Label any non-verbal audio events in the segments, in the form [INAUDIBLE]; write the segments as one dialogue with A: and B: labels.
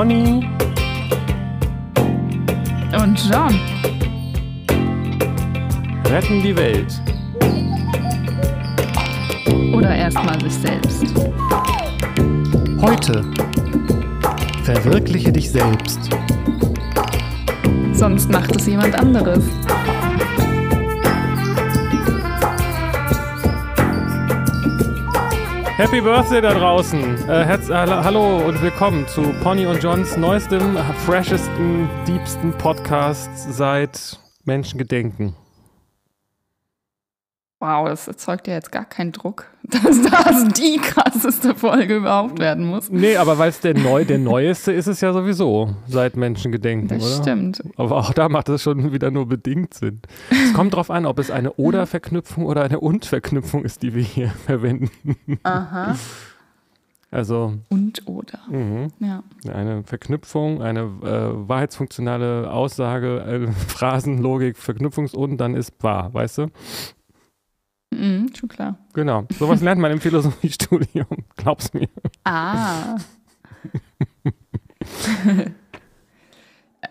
A: Pony
B: und John
A: retten die Welt.
B: Oder erstmal sich selbst.
A: Heute verwirkliche dich selbst.
B: Sonst macht es jemand anderes.
A: Happy Birthday da draußen. Äh, herz, äh, hallo und willkommen zu Pony und Johns neuestem, freshesten, diebsten Podcast seit Menschengedenken.
B: Wow, das erzeugt ja jetzt gar keinen Druck, [LAUGHS] dass das die krasseste Folge überhaupt werden muss.
A: Nee, aber weil es der, neu, der neueste ist es ja sowieso seit Menschengedenken,
B: das
A: oder?
B: stimmt.
A: Aber auch da macht es schon wieder nur bedingt Sinn. Es kommt drauf an, ob es eine Oder-Verknüpfung oder eine Und-Verknüpfung ist, die wir hier [LAUGHS] verwenden.
B: Aha.
A: Also.
B: Und oder.
A: Mhm.
B: Ja.
A: Eine Verknüpfung, eine äh, wahrheitsfunktionale Aussage, äh, [LAUGHS] Phrasenlogik, Verknüpfungs- und dann ist wahr, weißt du?
B: Mhm, schon klar.
A: Genau. Sowas lernt man im Philosophiestudium. [LAUGHS] Glaub's mir.
B: Ah. [LAUGHS]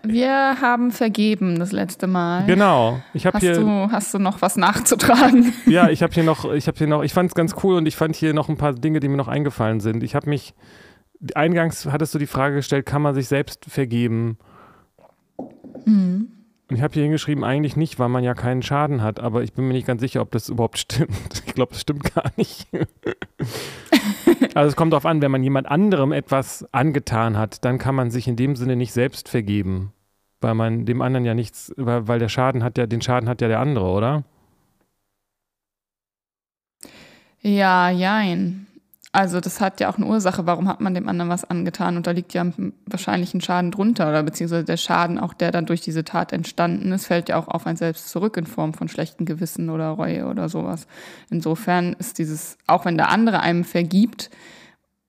B: Wir haben vergeben das letzte Mal.
A: Genau. Ich habe
B: Hast
A: hier.
B: du, hast du noch was nachzutragen? [LAUGHS]
A: Ja, ich habe hier noch, ich habe hier noch, ich fand es ganz cool und ich fand hier noch ein paar Dinge, die mir noch eingefallen sind. Ich habe mich, eingangs hattest du die Frage gestellt, kann man sich selbst vergeben?
B: Mhm.
A: Ich habe hier hingeschrieben, eigentlich nicht, weil man ja keinen Schaden hat, aber ich bin mir nicht ganz sicher, ob das überhaupt stimmt. [LAUGHS] Ich glaube, es stimmt gar nicht. also es kommt darauf an, wenn man jemand anderem etwas angetan hat, dann kann man sich in dem Sinne nicht selbst vergeben. Weil man dem anderen ja nichts, weil, weil der Schaden hat ja, den Schaden hat ja der andere, oder?
B: Ja, jein. Also das hat ja auch eine Ursache, warum hat man dem anderen was angetan und da liegt ja wahrscheinlich ein Schaden drunter oder beziehungsweise der Schaden, auch der dann durch diese Tat entstanden ist, fällt ja auch auf ein selbst zurück in Form von schlechten Gewissen oder Reue oder sowas. Insofern ist dieses, auch wenn der andere einem vergibt,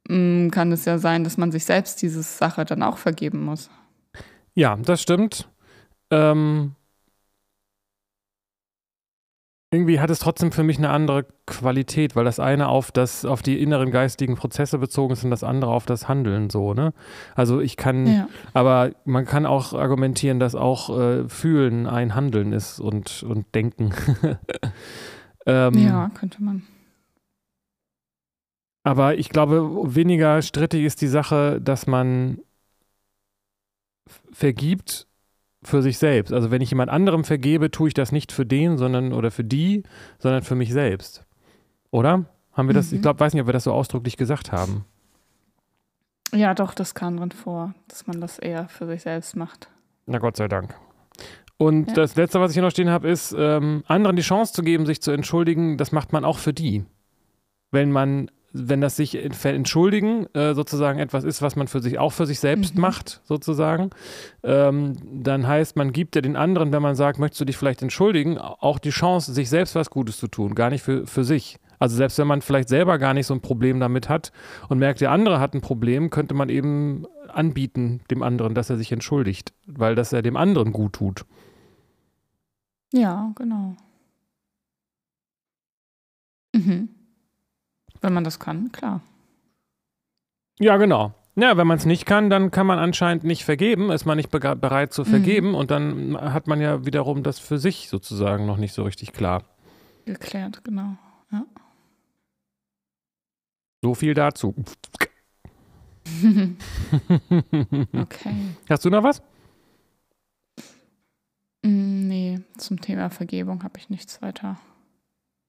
B: mm, kann es ja sein, dass man sich selbst diese Sache dann auch vergeben muss.
A: Ja, das stimmt. Ähm, irgendwie hat es trotzdem für mich eine andere Qualität, weil das eine auf das, auf die inneren geistigen Prozesse bezogen ist und das andere auf das Handeln so, ne? Also ich kann,
B: Ja.
A: aber man kann auch argumentieren, dass auch äh, Fühlen ein Handeln ist und, und Denken. [LAUGHS] ähm,
B: ja, könnte man.
A: Aber ich glaube, weniger strittig ist die Sache, dass man vergibt für sich selbst. Also wenn ich jemand anderem vergebe, tue ich das nicht für den, sondern oder für die, sondern für mich selbst. Oder? Haben wir das,
B: Mhm.
A: ich glaube, weiß nicht, ob wir das so ausdrücklich gesagt haben.
B: Ja, doch, das kam drin vor, dass man das eher für sich selbst macht.
A: Na Gott sei Dank. Und
B: Ja.
A: das Letzte, was ich hier noch stehen habe, ist, ähm, anderen die Chance zu geben, sich zu entschuldigen, das macht man auch für die. Wenn man, wenn das sich entschuldigen äh, sozusagen etwas ist, was man für sich auch für sich selbst
B: Mhm.
A: macht, sozusagen, ähm, dann heißt, man gibt ja den anderen, wenn man sagt, möchtest du dich vielleicht entschuldigen, auch die Chance, sich selbst was Gutes zu tun, gar nicht für, für sich. Also selbst wenn man vielleicht selber gar nicht so ein Problem damit hat und merkt, der andere hat ein Problem, könnte man eben anbieten dem anderen, dass er sich entschuldigt, weil das er dem anderen gut tut.
B: Ja, genau. Mhm. Wenn man das kann, klar.
A: Ja, genau. Ja, wenn man es nicht kann, dann kann man anscheinend nicht vergeben, ist man nicht bega- bereit zu vergeben und dann hat man ja wiederum das für sich sozusagen noch nicht so richtig klar.
B: Geklärt, genau. Ja.
A: So viel dazu. [LAUGHS] [LAUGHS]
B: okay.
A: Hast du noch was?
B: Mm, Nee, zum Thema Vergebung habe ich nichts weiter.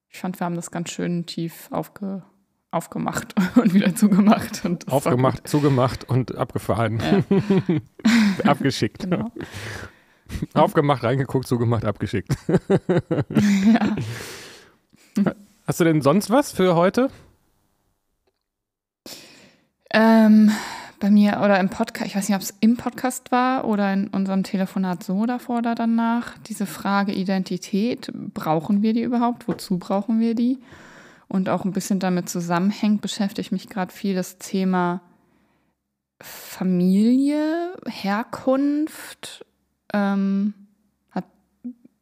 B: Ich fand, wir haben das ganz schön tief aufge aufgemacht [LAUGHS] und wieder zugemacht. Und
A: Aufgemacht, zugemacht und abgefahren.
B: gut. [LAUGHS]
A: Abgeschickt.
B: Ja, genau. [LAUGHS]
A: Aufgemacht, reingeguckt, zugemacht, abgeschickt.
B: ja.
A: Hast du denn sonst was für heute?
B: Ähm, bei mir oder im Podcast, ich weiß nicht, ob es im Podcast war oder in unserem Telefonat so davor oder danach, diese Frage Identität, brauchen wir die überhaupt? Wozu brauchen wir die? Und auch ein bisschen damit zusammenhängt, beschäftigt mich gerade viel das Thema Familie, Herkunft. Ähm, hat,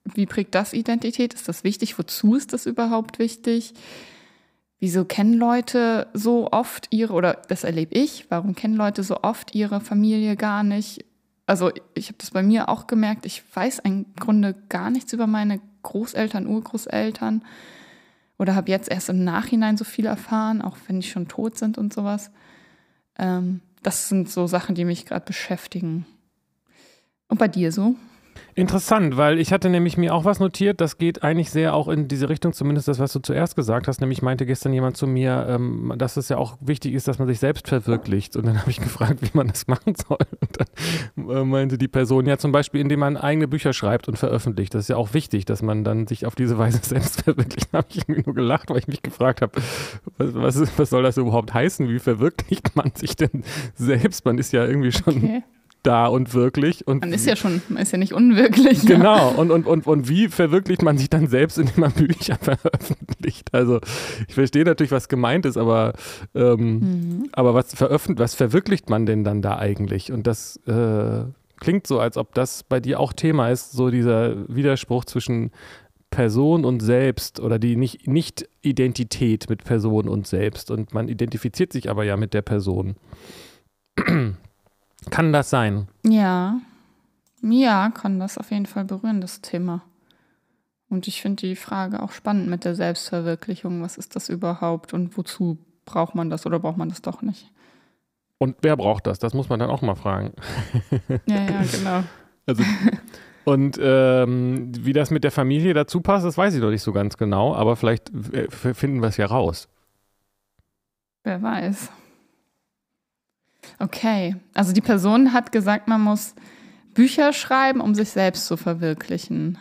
B: wie prägt das Identität? Ist das wichtig? Wozu ist das überhaupt wichtig? wieso kennen Leute so oft ihre, oder das erlebe ich, warum kennen Leute so oft ihre Familie gar nicht? Also ich habe das bei mir auch gemerkt, ich weiß im Grunde gar nichts über meine Großeltern, Urgroßeltern oder habe jetzt erst im Nachhinein so viel erfahren, auch wenn die schon tot sind und sowas. Ähm, das sind so Sachen, die mich gerade beschäftigen. Und bei dir so?
A: Interessant, weil ich hatte nämlich mir auch was notiert, das geht eigentlich sehr auch in diese Richtung, zumindest das, was du zuerst gesagt hast. Nämlich meinte gestern jemand zu mir, ähm, dass es ja auch wichtig ist, dass man sich selbst verwirklicht. Und dann habe ich [LAUGHS] gefragt, wie man das machen soll. Und dann äh, meinte die Person, ja zum Beispiel, indem man eigene Bücher schreibt und veröffentlicht. Das ist ja auch wichtig, dass man dann sich auf diese Weise [LAUGHS] selbst verwirklicht. Da habe ich irgendwie nur gelacht, weil ich mich gefragt habe, was, was, was, soll das überhaupt heißen? Wie verwirklicht man sich denn selbst? Man ist ja irgendwie schon okay da und wirklich. Und
B: man ist ja schon, man ist ja nicht unwirklich.
A: Genau. Und, und, und, und wie verwirklicht man sich dann selbst, indem man Bücher [LAUGHS] veröffentlicht? Also ich verstehe natürlich, was gemeint ist, aber, ähm, mhm. aber was, veröffentlicht, was verwirklicht man denn dann da eigentlich? Und das äh, klingt so, als ob das bei dir auch Thema ist, so dieser Widerspruch zwischen Person und Selbst oder die Nicht-Identität mit Person und Selbst. Und man identifiziert sich aber ja mit der Person. Kann das sein?
B: Ja. Ja, kann das auf jeden Fall berühren, das Thema. Und ich finde die Frage auch spannend mit der Selbstverwirklichung. Was ist das überhaupt und wozu braucht man das oder braucht man das doch nicht?
A: Und wer braucht das? Das muss man dann auch mal fragen.
B: Ja, ja, genau.
A: Also, und ähm, wie das mit der Familie dazu passt, das weiß ich noch nicht so ganz genau, aber vielleicht äh, finden wir es ja raus.
B: Wer weiß. Okay, also die Person hat gesagt, man muss Bücher schreiben, um sich selbst zu verwirklichen.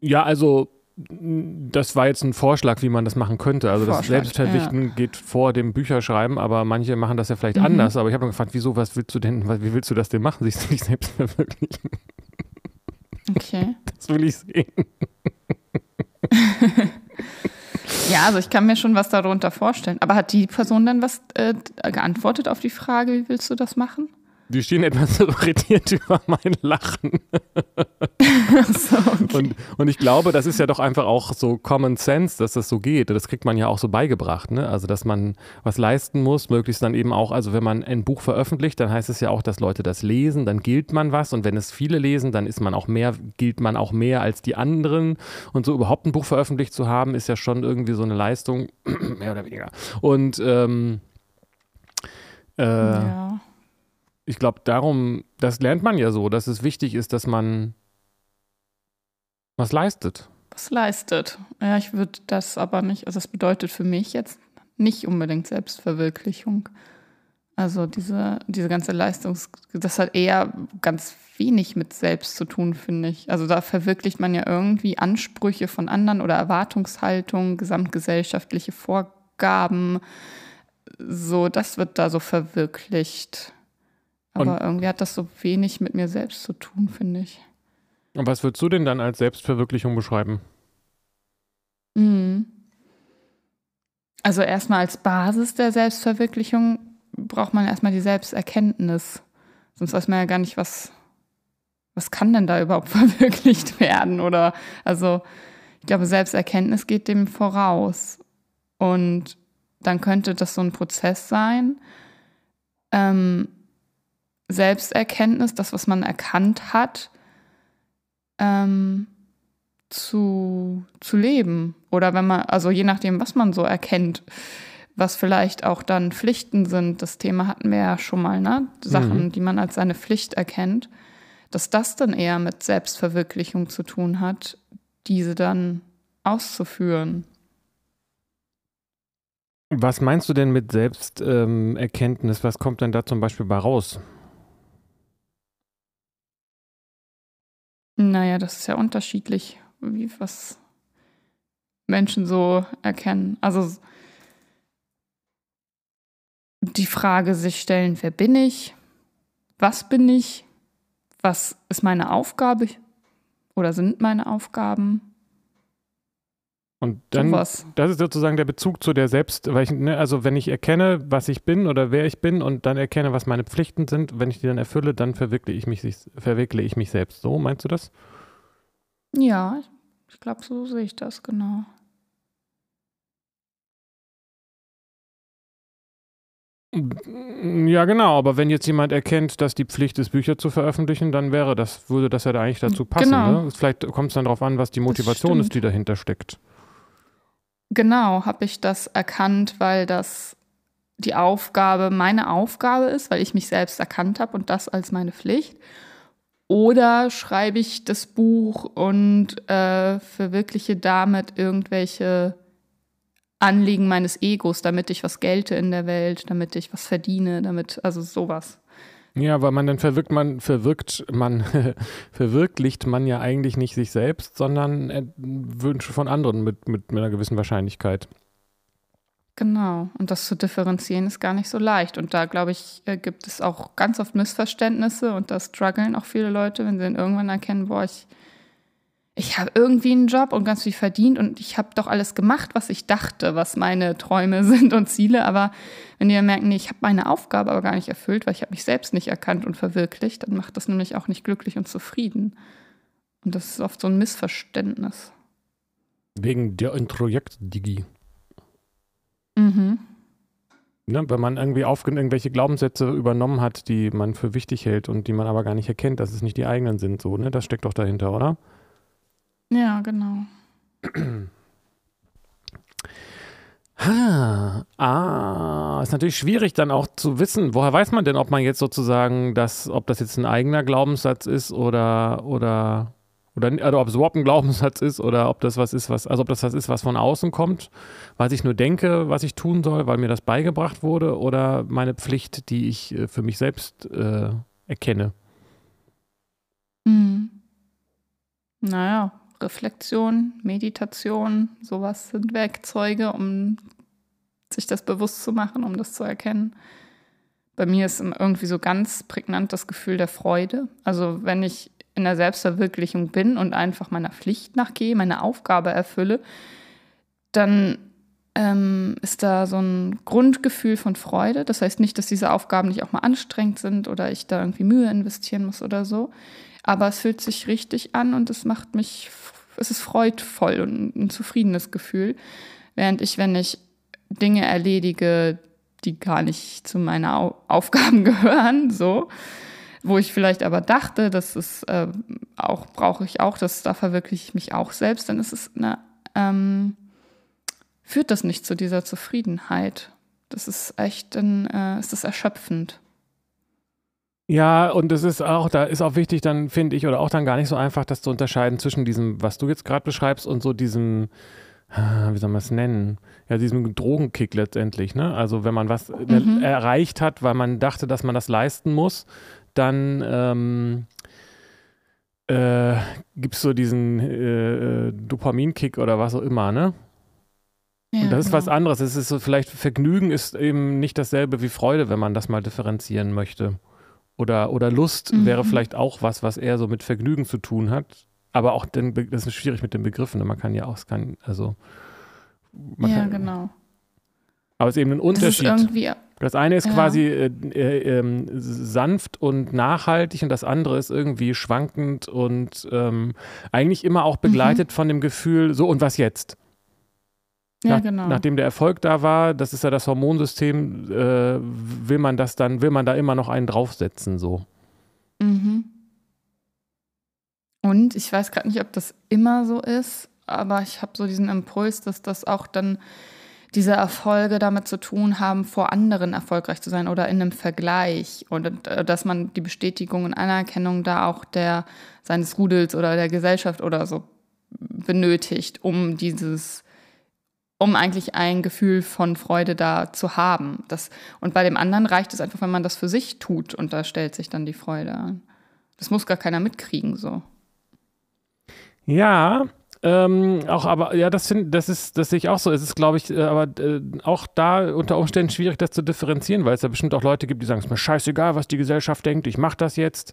A: Ja, also das war jetzt ein Vorschlag, wie man das machen könnte. Also Vorschlag, das Selbstverwirklichen ja. geht vor dem Bücherschreiben, aber manche machen das ja vielleicht mhm. anders. Aber ich habe mir gefragt, wieso, was willst du denn, wie willst du das denn machen, sich nicht selbst verwirklichen?
B: Okay. [LAUGHS]
A: Das will ich sehen. [LAUGHS]
B: Ja, also ich kann mir schon was darunter vorstellen. Aber hat die Person dann was äh, geantwortet auf die Frage, wie willst du das machen?
A: Die stehen etwas [LAUGHS] irritiert über mein Lachen. so, okay. und, und ich glaube, das ist ja doch einfach auch so Common Sense, dass das so geht. Das kriegt man ja auch so beigebracht. Ne? Also, dass man was leisten muss, möglichst dann eben auch, also wenn man ein Buch veröffentlicht, dann heißt es ja auch, dass Leute das lesen, dann gilt man was. Und wenn es viele lesen, dann ist man auch mehr, gilt man auch mehr als die anderen. Und so überhaupt ein Buch veröffentlicht zu haben, ist ja schon irgendwie so eine Leistung, [CLEARS THROAT] mehr oder weniger. Und ähm, äh, ja ich glaube, darum, das lernt man ja so, dass es wichtig ist, dass man was leistet.
B: Was leistet. Ja, ich würde das aber nicht, also das bedeutet für mich jetzt nicht unbedingt Selbstverwirklichung. Also diese, diese ganze Leistungs, das hat eher ganz wenig mit selbst zu tun, finde ich. Also da verwirklicht man ja irgendwie Ansprüche von anderen oder Erwartungshaltungen, gesamtgesellschaftliche Vorgaben. So, das wird da so verwirklicht. Aber und, irgendwie hat das so wenig mit mir selbst zu tun, finde ich.
A: Und was würdest du denn dann als Selbstverwirklichung beschreiben?
B: Mhm. Also erstmal als Basis der Selbstverwirklichung braucht man erstmal die Selbsterkenntnis. Sonst weiß man ja gar nicht, was, was kann denn da überhaupt [LAUGHS] verwirklicht werden? Oder also ich glaube, Selbsterkenntnis geht dem voraus. Und dann könnte das so ein Prozess sein, ähm, Selbsterkenntnis, das, was man erkannt hat, ähm, zu, zu leben. Oder wenn man, also je nachdem, was man so erkennt, was vielleicht auch dann Pflichten sind, das Thema hatten wir ja schon mal, ne? Sachen, mhm. die man als seine Pflicht erkennt, dass das dann eher mit Selbstverwirklichung zu tun hat, diese dann auszuführen.
A: Was meinst du denn mit Selbsterkenntnis? Ähm, was kommt denn da zum Beispiel bei raus?
B: Naja, das ist ja unterschiedlich, wie was Menschen so erkennen. Also die Frage sich stellen, wer bin ich? Was bin ich? Was ist meine Aufgabe oder sind meine Aufgaben?
A: Und dann, so das ist sozusagen der Bezug zu der Selbst, weil ich, ne, also wenn ich erkenne, was ich bin oder wer ich bin und dann erkenne, was meine Pflichten sind, wenn ich die dann erfülle, dann verwirkle ich mich, verwirkle ich mich selbst. So, meinst du das?
B: Ja, ich glaube, so sehe ich das, genau.
A: Ja, genau, aber wenn jetzt jemand erkennt, dass die Pflicht ist, Bücher zu veröffentlichen, dann wäre das, würde das ja da eigentlich dazu passen. Genau. Ne? Vielleicht kommt es dann darauf an, was die Motivation ist, die dahinter steckt.
B: Genau, habe ich das erkannt, weil das die Aufgabe meine Aufgabe ist, weil ich mich selbst erkannt habe und das als meine Pflicht. Oder schreibe ich das Buch und äh, verwirkliche damit irgendwelche Anliegen meines Egos, damit ich was gelte in der Welt, damit ich was verdiene, damit, also sowas.
A: Ja, weil man dann verwirkt man, verwirkt man, [LAUGHS] verwirklicht man ja eigentlich nicht sich selbst, sondern Wünsche von anderen mit, mit, mit einer gewissen Wahrscheinlichkeit.
B: Genau, und das zu differenzieren ist gar nicht so leicht. Und da, glaube ich, äh, gibt es auch ganz oft Missverständnisse und da strugglen auch viele Leute, wenn sie dann irgendwann erkennen, boah, ich, ich habe irgendwie einen Job und ganz viel verdient und ich habe doch alles gemacht, was ich dachte, was meine Träume [LAUGHS] sind und Ziele. Aber wenn die dann merken, nee, ich habe meine Aufgabe aber gar nicht erfüllt, weil ich habe mich selbst nicht erkannt und verwirklicht, dann macht das nämlich auch nicht glücklich und zufrieden. Und das ist oft so ein Missverständnis.
A: Wegen der Projekt Digi. Mhm. Ne, wenn man irgendwie auf irgendwelche Glaubenssätze übernommen hat, die man für wichtig hält und die man aber gar nicht erkennt, dass es nicht die eigenen sind, so, ne? Das steckt doch dahinter, oder?
B: Ja, genau.
A: Ah, ist natürlich schwierig dann auch zu wissen, woher weiß man denn, ob man jetzt sozusagen das, ob das jetzt ein eigener Glaubenssatz ist oder, oder oder, oder ob es überhaupt ein Glaubenssatz ist oder ob das was ist, was, also ob das was ist, was von außen kommt, was ich nur denke, was ich tun soll, weil mir das beigebracht wurde, oder meine Pflicht, die ich äh, für mich selbst äh, erkenne.
B: Mhm. Naja, Reflexion, Meditation, sowas sind Werkzeuge, um sich das bewusst zu machen, um das zu erkennen. Bei mir ist irgendwie so ganz prägnant das Gefühl der Freude. Also wenn ich in der Selbstverwirklichung bin und einfach meiner Pflicht nachgehe, meine Aufgabe erfülle, dann ähm, ist da so ein Grundgefühl von Freude. Das heißt nicht, dass diese Aufgaben nicht auch mal anstrengend sind oder ich da irgendwie Mühe investieren muss oder so. Aber es fühlt sich richtig an und es macht mich, es ist freudvoll und ein zufriedenes Gefühl. Während ich, wenn ich Dinge erledige, die gar nicht zu meinen Aufgaben [LAUGHS] gehören, so, wo ich vielleicht aber dachte, das ist äh, auch, brauche ich auch, das, da verwirkliche ich mich auch selbst, dann ist es eine, ähm, führt das nicht zu dieser Zufriedenheit. Das ist echt, ein, äh, ist das erschöpfend.
A: Ja, und es ist auch, da ist auch wichtig, dann finde ich, oder auch dann gar nicht so einfach, das zu unterscheiden zwischen diesem, was du jetzt gerade beschreibst, und so diesem, ah, wie soll man es nennen? Ja, diesem Drogenkick letztendlich, ne? Also wenn man was mhm. erreicht hat, weil man dachte, dass man das leisten muss, dann ähm, äh, gibt es so diesen äh, Dopaminkick oder was auch immer, ne? Ja, und das genau. ist was anderes. Es ist so, vielleicht Vergnügen ist eben nicht dasselbe wie Freude, wenn man das mal differenzieren möchte. Oder, oder Lust mhm. wäre vielleicht auch was, was eher so mit Vergnügen zu tun hat. Aber auch, den, das ist schwierig mit den Begriffen. Ne? Man kann ja auch, es kann, also.
B: ja, kann, genau.
A: Aber es ist eben ein Unterschied. Das, irgendwie, das eine ist ja. quasi äh, äh, äh, sanft und nachhaltig und das andere ist irgendwie schwankend und ähm, eigentlich immer auch begleitet mhm. von dem Gefühl, so und was jetzt?
B: Ja, Nach, genau.
A: Nachdem der Erfolg da war, das ist ja das Hormonsystem, äh, will man das dann, will man da immer noch einen draufsetzen, so.
B: Mhm. Und ich weiß gerade nicht, ob das immer so ist, aber ich habe so diesen Impuls, dass das auch dann diese Erfolge damit zu tun haben, vor anderen erfolgreich zu sein oder in einem Vergleich und äh, dass man die Bestätigung und Anerkennung da auch der seines Rudels oder der Gesellschaft oder so benötigt, um dieses um eigentlich ein Gefühl von Freude da zu haben. Das, und bei dem anderen reicht es einfach, wenn man das für sich tut und da stellt sich dann die Freude an. Das muss gar keiner mitkriegen, so.
A: Ja, ähm, auch, aber ja, das, find, das ist, das sehe ich auch so. Es ist, glaube ich, äh, aber äh, auch da unter Umständen schwierig, das zu differenzieren, weil es ja bestimmt auch Leute gibt, die sagen, es ist mir scheißegal, was die Gesellschaft denkt, ich mache das jetzt.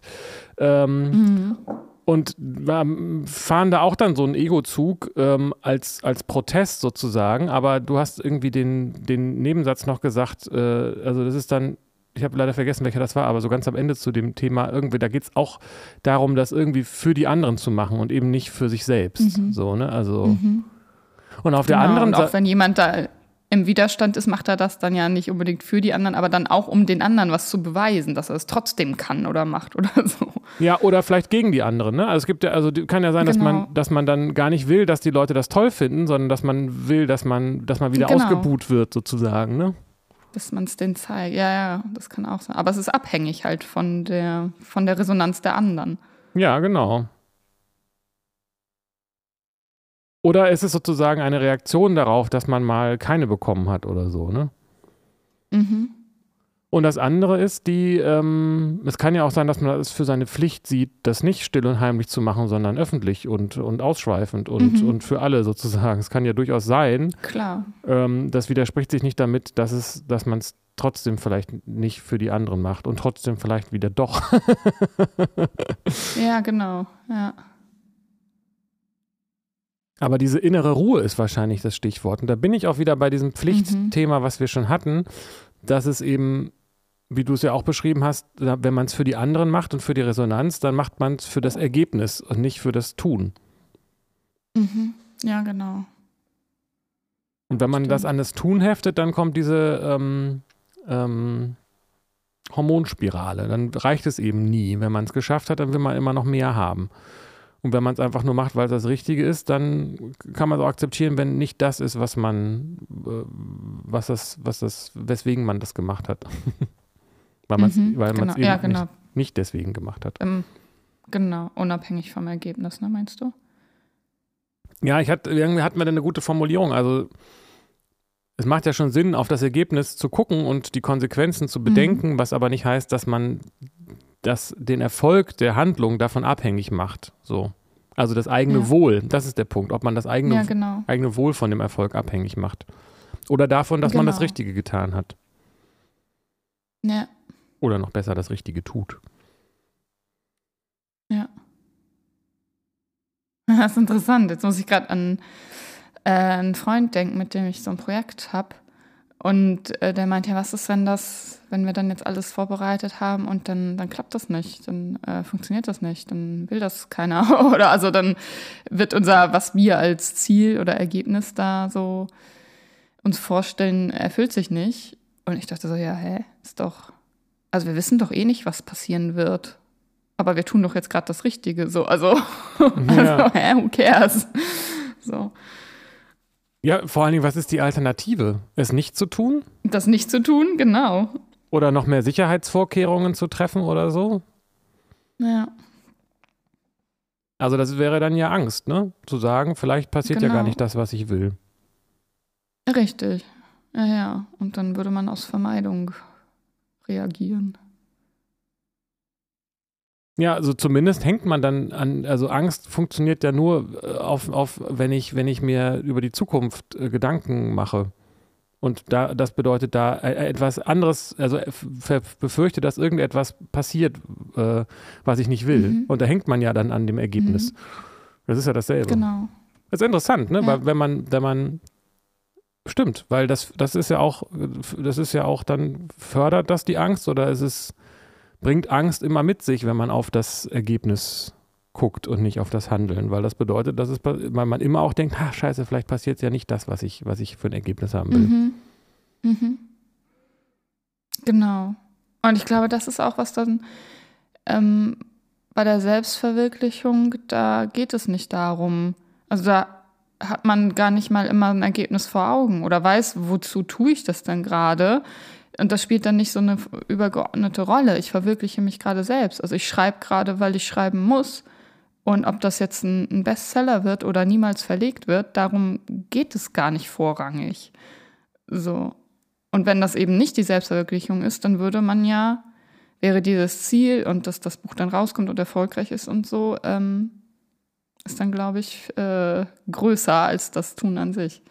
A: Ähm, mhm. Und ähm, fahren da auch dann so einen Ego-Zug ähm, als, als Protest sozusagen, aber du hast irgendwie den, den Nebensatz noch gesagt, äh, also das ist dann ich habe leider vergessen, welcher das war, aber so ganz am Ende zu dem Thema, irgendwie, da geht es auch darum, das irgendwie für die anderen zu machen und eben nicht für sich selbst. Mhm. So, ne? Also. Mhm. Und auf genau, der anderen
B: Seite. Auch wenn jemand da im Widerstand ist, macht er das dann ja nicht unbedingt für die anderen, aber dann auch, um den anderen was zu beweisen, dass er es trotzdem kann oder macht oder [LAUGHS] so.
A: Ja, oder vielleicht gegen die anderen. Ne? Also es gibt ja, also kann ja sein, dass
B: Genau.
A: man, dass man dann gar nicht will, dass die Leute das toll finden, sondern dass man will, dass man, dass man wieder
B: Genau.
A: ausgebuht wird, sozusagen. Ne?
B: Bis man es denen zeigt. Ja, ja, das kann auch sein. Aber es ist abhängig halt von der, von der Resonanz der anderen.
A: Ja, genau. Oder ist es sozusagen eine Reaktion darauf, dass man mal keine bekommen hat oder so, ne?
B: Mhm.
A: Und das andere ist die, ähm, es kann ja auch sein, dass man es für seine Pflicht sieht, das nicht still und heimlich zu machen, sondern öffentlich und, und ausschweifend und,
B: Mhm.
A: und für alle sozusagen. Es kann ja durchaus sein,
B: Klar.
A: ähm, das widerspricht sich nicht damit, dass es, dass man es trotzdem vielleicht nicht für die anderen macht und trotzdem vielleicht wieder doch. [LAUGHS]
B: Ja, genau. Ja.
A: Aber diese innere Ruhe ist wahrscheinlich das Stichwort. Und da bin ich auch wieder bei diesem Pflichtthema, was wir schon hatten, dass es eben, wie du es ja auch beschrieben hast, wenn man es für die anderen macht und für die Resonanz, dann macht man es für das Ergebnis und nicht für das Tun.
B: Mhm. Ja, genau.
A: Und wenn man das
B: Stimmt.
A: an das Tun heftet, dann kommt diese ähm, ähm, Hormonspirale. Dann reicht es eben nie. Wenn man es geschafft hat, dann will man immer noch mehr haben. Und wenn man es einfach nur macht, weil es das Richtige ist, dann kann man es auch akzeptieren, wenn nicht das ist, was man, äh, was das, was das, weswegen man das gemacht hat. [LAUGHS] weil man es
B: Mhm,
A: weil
B: genau.
A: eben
B: Ja, genau.
A: nicht, nicht deswegen gemacht hat.
B: Ähm, genau, unabhängig vom Ergebnis, ne, meinst du?
A: Ja, ich hatte, irgendwie hatten wir da eine gute Formulierung. Also es macht ja schon Sinn, auf das Ergebnis zu gucken und die Konsequenzen zu bedenken, was aber nicht heißt, dass man das, den Erfolg der Handlung davon abhängig macht. So. Also das eigene
B: Ja.
A: Wohl, das ist der Punkt, ob man das eigene,
B: Ja, genau.
A: eigene Wohl von dem Erfolg abhängig macht. Oder davon, dass man das
B: Genau.
A: Richtige getan hat.
B: Ja,
A: Oder noch besser das Richtige tut.
B: ja. [LAUGHS] Das ist interessant. Jetzt muss ich gerade an äh, einen Freund denken, mit dem ich so ein Projekt habe. Und äh, der meint ja, was ist, wenn das, wenn wir dann jetzt alles vorbereitet haben und dann, dann klappt das nicht, dann äh, funktioniert das nicht, dann will das keiner. [LAUGHS] oder also dann wird unser, was wir als Ziel oder Ergebnis da so uns vorstellen, erfüllt sich nicht. Und ich dachte so, ja, hä, ist doch, also wir wissen doch eh nicht, was passieren wird. Aber wir tun doch jetzt gerade das Richtige. So, also, [LAUGHS]
A: Ja.
B: also hä, who cares? So.
A: Ja, vor allen Dingen, was ist die Alternative? Es nicht zu tun?
B: Das nicht zu tun, genau.
A: Oder noch mehr Sicherheitsvorkehrungen zu treffen oder so?
B: Ja,
A: Also das wäre dann ja Angst, ne? Zu sagen, vielleicht passiert ja gar
B: Genau.
A: nicht das, was ich will.
B: richtig. Ja, ja. Und dann würde man aus Vermeidung reagieren.
A: Ja, also zumindest hängt man dann an, also Angst funktioniert ja nur äh, auf, auf wenn ich, wenn ich mir über die Zukunft äh, Gedanken mache. Und da, das bedeutet da äh, etwas anderes, also äh, befürchte, dass irgendetwas passiert, äh, was ich nicht will.
B: Mhm.
A: Und da hängt man ja dann an dem Ergebnis. Das ist ja dasselbe.
B: Genau.
A: Das ist interessant, ne?
B: Ja.
A: Weil wenn man, wenn man stimmt, weil das, das ist ja auch, das ist ja auch dann, fördert das die Angst oder ist es, bringt Angst immer mit sich, wenn man auf das Ergebnis guckt und nicht auf das Handeln, weil das bedeutet, dass es, weil man immer auch denkt, ha, scheiße, vielleicht passiert ja nicht das, was ich, was ich für ein Ergebnis haben will.
B: Mhm. Mhm. Genau. Und ich glaube, das ist auch was dann ähm, bei der Selbstverwirklichung, da geht es nicht darum, also da hat man gar nicht mal immer ein Ergebnis vor Augen oder weiß, wozu tue ich das denn gerade. Und das spielt dann nicht so eine übergeordnete Rolle. Ich verwirkliche mich gerade selbst. Also ich schreibe gerade, weil ich schreiben muss. Und ob das jetzt ein, Bestseller wird oder niemals verlegt wird, darum geht es gar nicht vorrangig. So. Und wenn das eben nicht die Selbstverwirklichung ist, dann würde man ja, wäre dieses Ziel und dass das Buch dann rauskommt und erfolgreich ist und so, ähm, ist dann, glaube ich, äh, größer als das Tun an sich.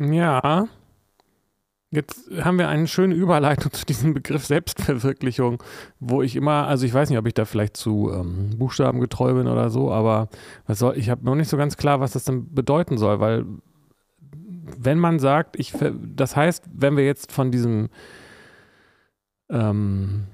A: Ja. Jetzt haben wir eine schöne Überleitung [LAUGHS] zu diesem Begriff Selbstverwirklichung, wo ich immer, also ich weiß nicht, ob ich da vielleicht zu ähm, buchstabengetreu bin oder so, aber was soll, ich habe noch nicht so ganz klar, was das denn bedeuten soll, weil wenn man sagt, ich, das heißt, wenn wir jetzt von diesem ähm,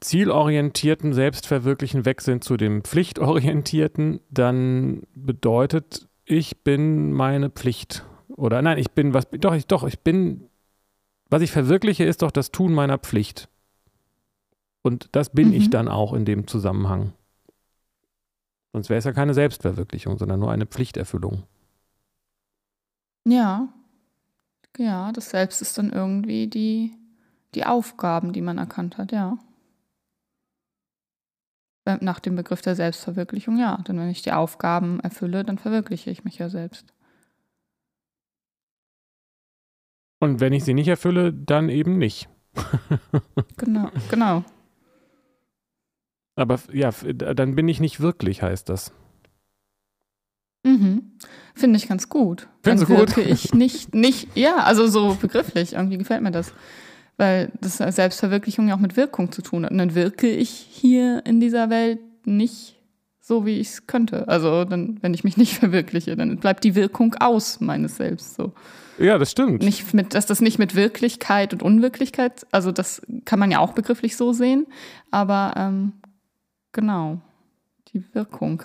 A: zielorientierten Selbstverwirklichen weg sind zu dem pflichtorientierten, dann bedeutet, ich bin meine Pflicht. Oder nein, ich bin was, doch, ich, doch, ich bin, was ich verwirkliche, ist doch das Tun meiner Pflicht. Und das bin mhm. ich dann auch in dem Zusammenhang. Sonst wäre es ja keine Selbstverwirklichung, sondern nur eine Pflichterfüllung.
B: Ja. Ja, das Selbst ist dann irgendwie die, die Aufgaben, die man erkannt hat, ja. Nach dem Begriff der Selbstverwirklichung, ja. Denn wenn ich die Aufgaben erfülle, dann verwirkliche ich mich ja selbst.
A: Und wenn ich sie nicht erfülle, dann eben nicht. [LAUGHS]
B: genau, genau.
A: Aber ja, dann bin ich nicht wirklich, heißt das.
B: Mhm. Finde ich ganz gut.
A: Findest du gut?
B: ich nicht, nicht, ja, also so begrifflich, irgendwie gefällt mir das. Weil das Selbstverwirklichung ja auch mit Wirkung zu tun hat. Und dann wirke ich hier in dieser Welt nicht so, wie ich es könnte. Also dann, wenn ich mich nicht [LAUGHS] verwirkliche, dann bleibt die Wirkung aus meines Selbst so.
A: Ja, das stimmt.
B: Nicht mit, dass das nicht mit Wirklichkeit und Unwirklichkeit, also das kann man ja auch begrifflich so sehen, aber ähm, genau, die Wirkung.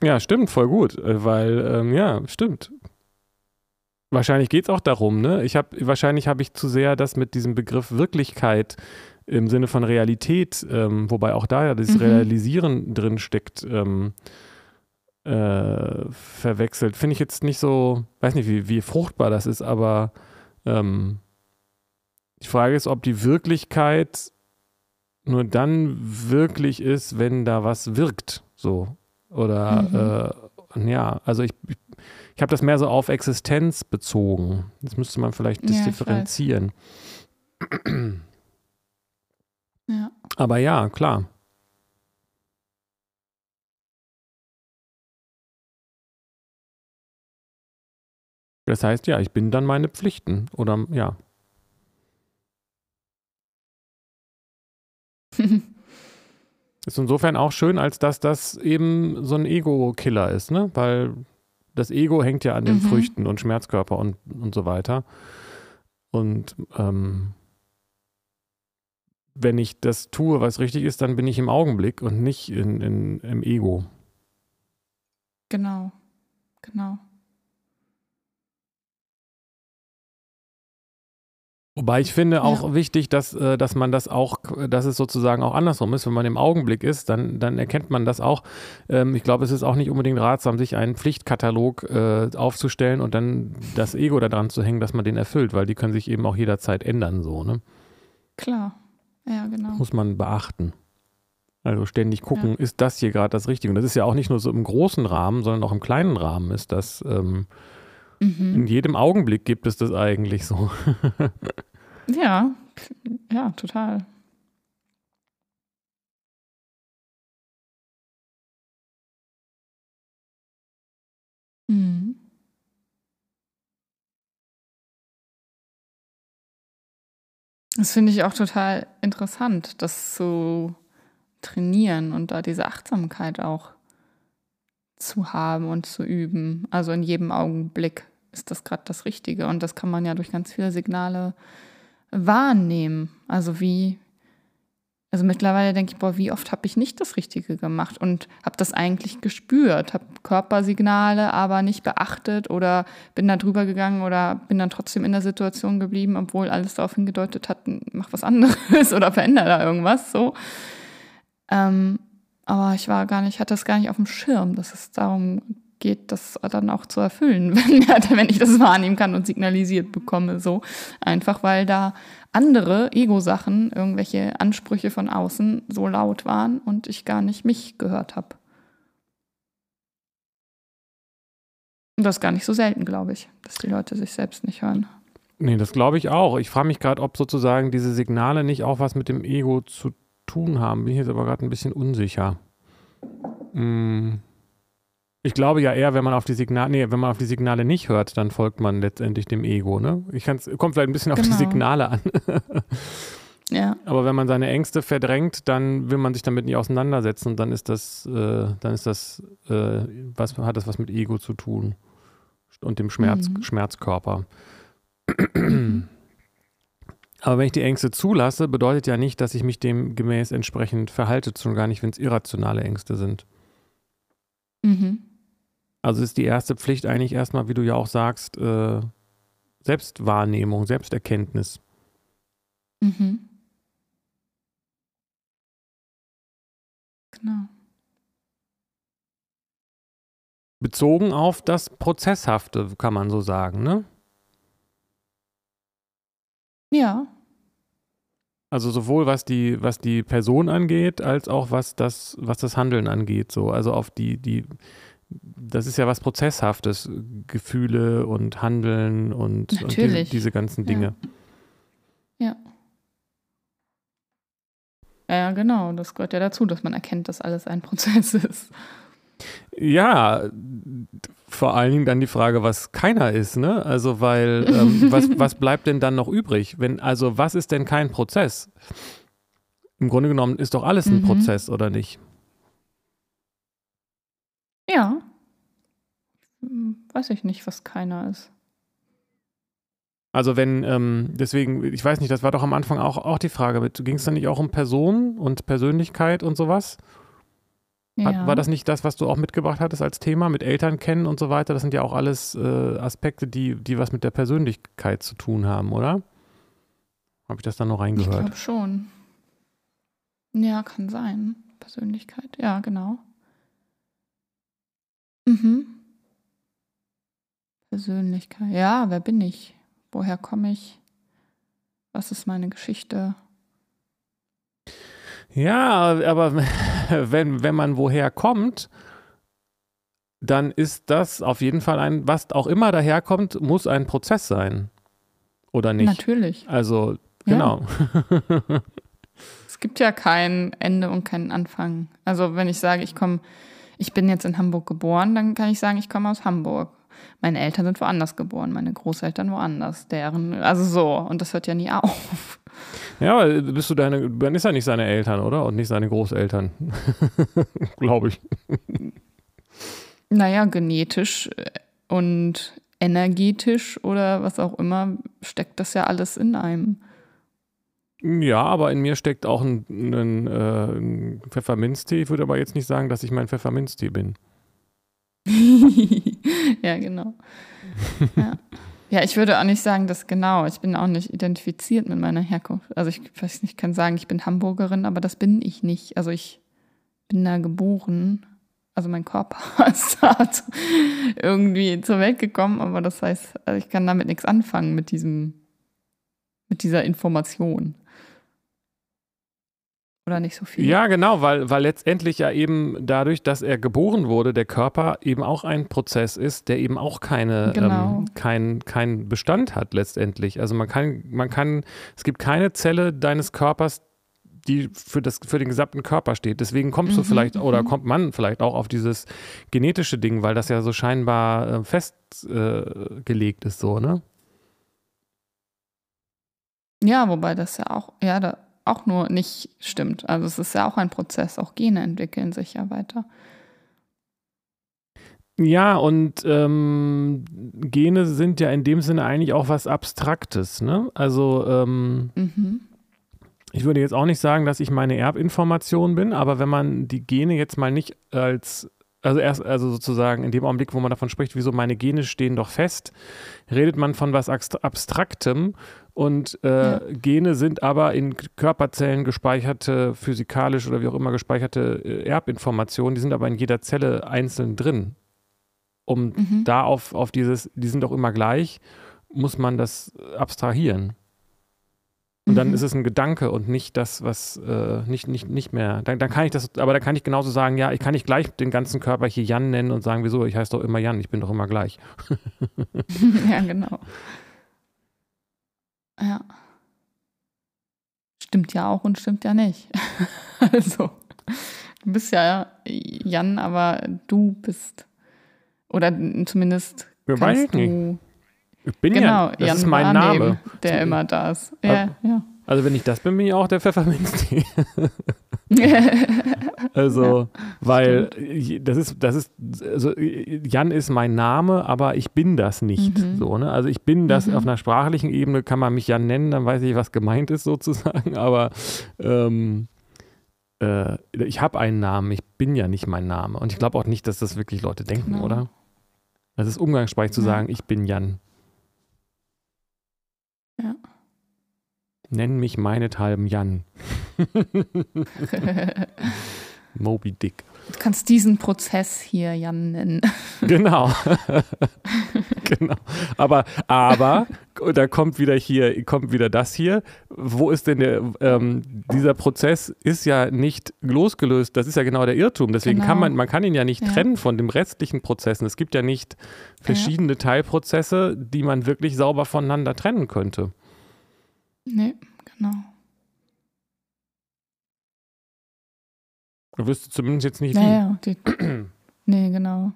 A: Ja, stimmt, voll gut, äh, weil, ähm, ja, stimmt. Wahrscheinlich geht es auch darum, ne? Ich habe, wahrscheinlich habe ich zu sehr das mit diesem Begriff Wirklichkeit im Sinne von Realität, ähm, wobei auch da ja das mhm. Realisieren drin steckt, ähm, äh, verwechselt. Finde ich jetzt nicht so, weiß nicht, wie, wie fruchtbar das ist, aber ähm, die Frage ist, ob die Wirklichkeit nur dann wirklich ist, wenn da was wirkt. So. Oder mhm. äh, ja, also ich, ich, ich habe das mehr so auf Existenz bezogen. Das müsste man vielleicht ja, differenzieren. Aber ja, klar. Das heißt, ja, ich bin dann meine Pflichten oder ja. [LAUGHS] ist insofern auch schön, als dass das eben so ein Ego-Killer ist, ne? Weil das Ego hängt ja an den mhm. Früchten und Schmerzkörper und, und so weiter. Und ähm, wenn ich das tue, was richtig ist, dann bin ich im Augenblick und nicht in, in, im Ego.
B: Genau, genau.
A: Wobei ich finde auch ja. wichtig, dass, äh, dass man das auch, dass es sozusagen auch andersrum ist. Wenn man im Augenblick ist, dann, dann erkennt man das auch. Ähm, ich glaube, es ist auch nicht unbedingt ratsam, sich einen Pflichtkatalog äh, aufzustellen und dann das Ego daran zu hängen, dass man den erfüllt, weil die können sich eben auch jederzeit ändern, so, ne?
B: Klar, ja, genau.
A: Muss man beachten. Also ständig gucken, ja. ist das hier gerade das Richtige? Und das ist ja auch nicht nur so im großen Rahmen, sondern auch im kleinen Rahmen ist das. Ähm, mhm. In jedem Augenblick gibt es das eigentlich so. [LAUGHS]
B: Ja, ja, total. Mhm. Das finde ich auch total interessant, das zu trainieren und da diese Achtsamkeit auch zu haben und zu üben. Also in jedem Augenblick ist das gerade das Richtige. Und das kann man ja durch ganz viele Signale wahrnehmen. Also wie, also mittlerweile denke ich, boah, wie oft habe ich nicht das Richtige gemacht und habe das eigentlich gespürt, habe Körpersignale aber nicht beachtet oder bin da drüber gegangen oder bin dann trotzdem in der Situation geblieben, obwohl alles darauf hingedeutet hat, mach was anderes [LAUGHS] oder veränder da irgendwas so. Ähm, aber ich war gar nicht, hatte das gar nicht auf dem Schirm, dass es darum geht, das dann auch zu erfüllen, [LAUGHS] wenn, wenn ich das wahrnehmen kann und signalisiert bekomme. So einfach, weil da andere Ego-Sachen, irgendwelche Ansprüche von außen so laut waren und ich gar nicht mich gehört habe. Und das ist gar nicht so selten, glaube ich, dass die Leute sich selbst nicht hören.
A: Nee, das glaube ich auch. Ich frage mich gerade, ob sozusagen diese Signale nicht auch was mit dem Ego zu tun haben. Bin ich jetzt aber gerade ein bisschen unsicher. Hm. Ich glaube ja eher, wenn man auf die Signale, nee, wenn man auf die Signale nicht hört, dann folgt man letztendlich dem Ego, ne? Ich kann's, kommt vielleicht ein bisschen auf genau. die Signale an. [LAUGHS]
B: ja.
A: Aber wenn man seine Ängste verdrängt, dann will man sich damit nicht auseinandersetzen und dann ist das, äh, dann ist das, äh, was hat das was mit Ego zu tun und dem Schmerz, mhm. Schmerzkörper. Aber wenn ich die Ängste zulasse, bedeutet ja nicht, dass ich mich dem gemäß entsprechend verhalte, schon gar nicht, wenn es irrationale Ängste sind.
B: Mhm.
A: Also ist die erste Pflicht eigentlich erstmal, wie du ja auch sagst, äh, Selbstwahrnehmung, Selbsterkenntnis.
B: Mhm. Genau.
A: Bezogen auf das Prozesshafte, kann man so sagen, ne?
B: Ja.
A: Also sowohl was die, was die Person angeht, als auch was das, was das Handeln angeht. So. Also auf die, die, das ist ja was Prozesshaftes, Gefühle und Handeln und, und diese, diese, ganzen Dinge.
B: Ja. ja. Ja, genau. Das gehört ja dazu, dass man erkennt, dass alles ein [LAUGHS] Prozess ist.
A: Ja, vor allen Dingen dann die Frage, was keiner ist, ne? Also, weil, ähm, [LAUGHS] was, was bleibt denn dann noch übrig? Wenn, also, was ist denn kein Prozess? Im Grunde genommen ist doch alles ein mhm. Prozess, oder nicht?
B: Ja. Hm, weiß ich nicht, was keiner ist.
A: Also wenn, ähm, deswegen, ich weiß nicht, das war doch am Anfang auch, auch die Frage, ging es dann nicht auch um Personen und Persönlichkeit und sowas? Hat, ja. War das nicht das, was du auch mitgebracht hattest als Thema mit Eltern kennen und so weiter? Das sind ja auch alles äh, Aspekte, die, die was mit der Persönlichkeit zu tun haben, oder? Habe ich das dann noch reingehört? Ich
B: glaube schon. Ja, kann sein. Persönlichkeit, ja, genau. Mhm. Persönlichkeit. Ja, wer bin ich? Woher komme ich? Was ist meine Geschichte?
A: Ja, aber [LAUGHS] wenn, wenn man woher kommt, dann ist das auf jeden Fall ein, was auch immer daherkommt, muss ein Prozess sein. Oder nicht?
B: Natürlich.
A: Also, genau.
B: Ja. [LAUGHS] es gibt ja kein Ende und keinen Anfang. Also, wenn ich sage, ich komme, ich bin jetzt in Hamburg geboren, dann kann ich sagen, ich komme aus Hamburg. Meine Eltern sind woanders geboren, meine Großeltern woanders, deren, also so. Und das hört ja nie auf.
A: Ja, bist du deine, dann ist er nicht seine Eltern, oder? Und nicht seine Großeltern. [LAUGHS] Glaube ich.
B: Naja, genetisch und energetisch oder was auch immer steckt das ja alles in einem.
A: Ja, aber in mir steckt auch ein, ein, äh, ein Pfefferminztee. Ich würde aber jetzt nicht sagen, dass ich mein Pfefferminztee bin. [LAUGHS]
B: ja, genau. Ja. Ja, ich würde auch nicht sagen, dass genau. Ich bin auch nicht identifiziert mit meiner Herkunft. Also ich weiß nicht, ich kann sagen, ich bin Hamburgerin, aber das bin ich nicht. Also ich bin da geboren. Also mein Körper [LAUGHS] ist da irgendwie zur Welt gekommen, aber das heißt, also ich kann damit nichts anfangen mit diesem, mit dieser Information oder nicht so viel.
A: Ja, genau, weil, weil letztendlich ja eben dadurch, dass er geboren wurde, der Körper eben auch ein Prozess ist, der eben auch keine, genau. ähm, kein, kein Bestand hat letztendlich. Also man kann, man kann, es gibt keine Zelle deines Körpers, die für, das, für den gesamten Körper steht. Deswegen kommst du mhm, vielleicht oder mhm. kommt man vielleicht auch auf dieses genetische Ding, weil das ja so scheinbar äh, festgelegt äh, ist, so, ne?
B: Ja, wobei das ja auch, ja, da, auch nur nicht stimmt. Also es ist ja auch ein Prozess, auch Gene entwickeln sich ja weiter.
A: Ja, und ähm, Gene sind ja in dem Sinne eigentlich auch was Abstraktes. Ne? Also ähm, mhm. ich würde jetzt auch nicht sagen, dass ich meine Erbinformation bin, aber wenn man die Gene jetzt mal nicht als also erst, also sozusagen in dem Augenblick, wo man davon spricht, wieso meine Gene stehen doch fest, redet man von was Abstraktem und äh, ja. Gene sind aber in Körperzellen gespeicherte, physikalisch oder wie auch immer gespeicherte äh, Erbinformationen, die sind aber in jeder Zelle einzeln drin. Um mhm. da auf, auf dieses, die sind doch immer gleich, muss man das abstrahieren. Und dann mhm. ist es ein Gedanke und nicht das, was äh, nicht, nicht, nicht mehr. Dann, dann kann ich das, aber dann kann ich genauso sagen, ja, ich kann nicht gleich den ganzen Körper hier Jan nennen und sagen, wieso, ich heiße doch immer Jan, ich bin doch immer gleich. [LAUGHS]
B: ja, genau. Ja. Stimmt ja auch und stimmt ja nicht. [LAUGHS] also, du bist ja Jan, aber du bist. Oder zumindest.
A: Ja, weiß ich nicht. Ich bin
B: genau,
A: ja, das
B: Jan
A: ist mein Name.
B: Der immer da ist. Ja, ja.
A: Also wenn ich das bin, bin ich auch der Pfefferminztee. [LAUGHS] also, ja, weil stimmt. das ist, das ist, also Jan ist mein Name, aber ich bin das nicht. Mhm. So, ne? Also ich bin das mhm. auf einer sprachlichen Ebene, kann man mich Jan nennen, dann weiß ich, was gemeint ist sozusagen, [LAUGHS] aber ähm, äh, ich habe einen Namen, ich bin ja nicht mein Name. Und ich glaube auch nicht, dass das wirklich Leute denken, genau. oder? Das ist umgangssprachlich zu
B: Ja.
A: sagen, ich bin Jan.
B: Ja.
A: Nenn mich meinethalben Jan. [LAUGHS] Moby Dick.
B: Du kannst diesen Prozess hier Jan nennen. [LAUGHS]
A: Genau. [LAUGHS] genau. Aber, aber, da kommt wieder hier, kommt wieder das hier. Wo ist denn der, ähm, dieser Prozess ist ja nicht losgelöst. Das ist ja genau der Irrtum. Deswegen kann
B: Genau.
A: man, man kann ihn ja nicht
B: Ja.
A: trennen von dem restlichen Prozessen. Es gibt ja nicht verschiedene Teilprozesse, die man wirklich sauber voneinander trennen könnte.
B: Nee, genau.
A: Du wüsstest zumindest jetzt nicht wie.
B: Naja, die, nee, genau.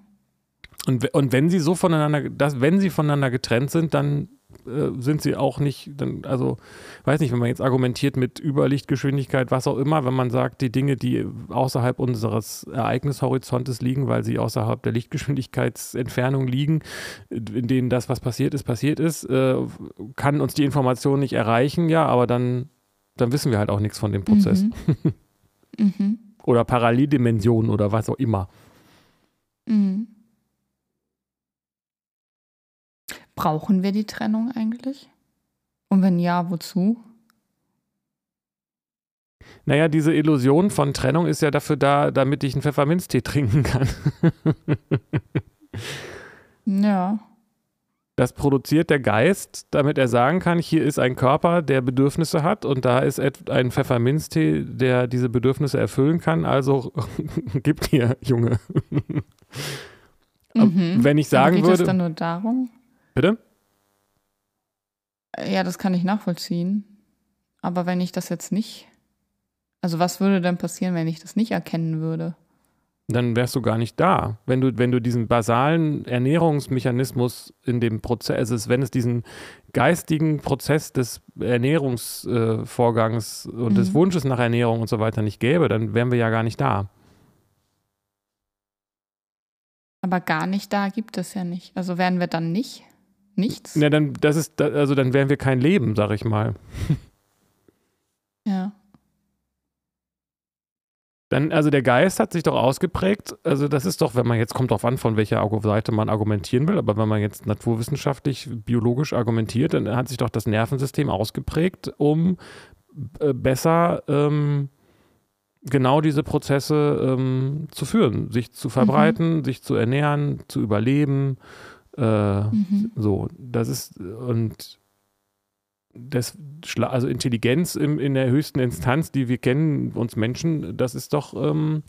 A: Und, und wenn sie so voneinander, das, wenn sie voneinander getrennt sind, dann äh, sind sie auch nicht, dann, also, weiß nicht, wenn man jetzt argumentiert mit Überlichtgeschwindigkeit, was auch immer, wenn man sagt, die Dinge, die außerhalb unseres Ereignishorizontes liegen, weil sie außerhalb der Lichtgeschwindigkeitsentfernung liegen, in denen das, was passiert ist, passiert ist, äh, kann uns die Information nicht erreichen, ja, aber dann, dann wissen wir halt auch nichts von dem Prozess.
B: Mhm. [LAUGHS] mhm.
A: Oder Paralleldimensionen oder was auch immer.
B: Mhm. Brauchen wir die Trennung eigentlich? Und wenn ja, wozu?
A: Naja, diese Illusion von Trennung ist ja dafür da, damit ich einen Pfefferminztee trinken kann. [LAUGHS]
B: Ja.
A: Das produziert der Geist, damit er sagen kann, hier ist ein Körper, der Bedürfnisse hat und da ist ein Pfefferminztee, der diese Bedürfnisse erfüllen kann. Also [LAUGHS] gib dir, Junge.
B: Mhm.
A: Wenn ich sagen
B: geht
A: würde,
B: es dann nur darum?
A: Bitte?
B: Ja, das kann ich nachvollziehen. Aber wenn ich das jetzt nicht. Also, was würde denn passieren, wenn ich das nicht erkennen würde?
A: Dann wärst du gar nicht da. Wenn du, wenn du diesen basalen Ernährungsmechanismus in dem Prozess, also es- wenn es diesen geistigen Prozess des Ernährungsvorgangs äh, und des
B: Mhm.
A: Wunsches nach Ernährung und so weiter nicht gäbe, dann wären wir ja gar nicht da.
B: Aber gar nicht da gibt es ja nicht. Also wären wir dann nicht? Nichts?
A: Na, dann, das ist, also dann wären wir kein Leben, sag ich mal.
B: Ja.
A: Dann, also der Geist hat sich doch ausgeprägt. Also das ist doch, wenn man jetzt kommt drauf an, von welcher Seite man argumentieren will, aber wenn man jetzt naturwissenschaftlich, biologisch argumentiert, dann hat sich doch das Nervensystem ausgeprägt, um äh, besser ähm, genau diese Prozesse ähm, zu führen, sich zu verbreiten, sich zu ernähren, zu überleben. Äh,
B: Mhm.
A: so, das ist und das, also Intelligenz im, in der höchsten Instanz, die wir kennen, uns Menschen, das ist doch ähm,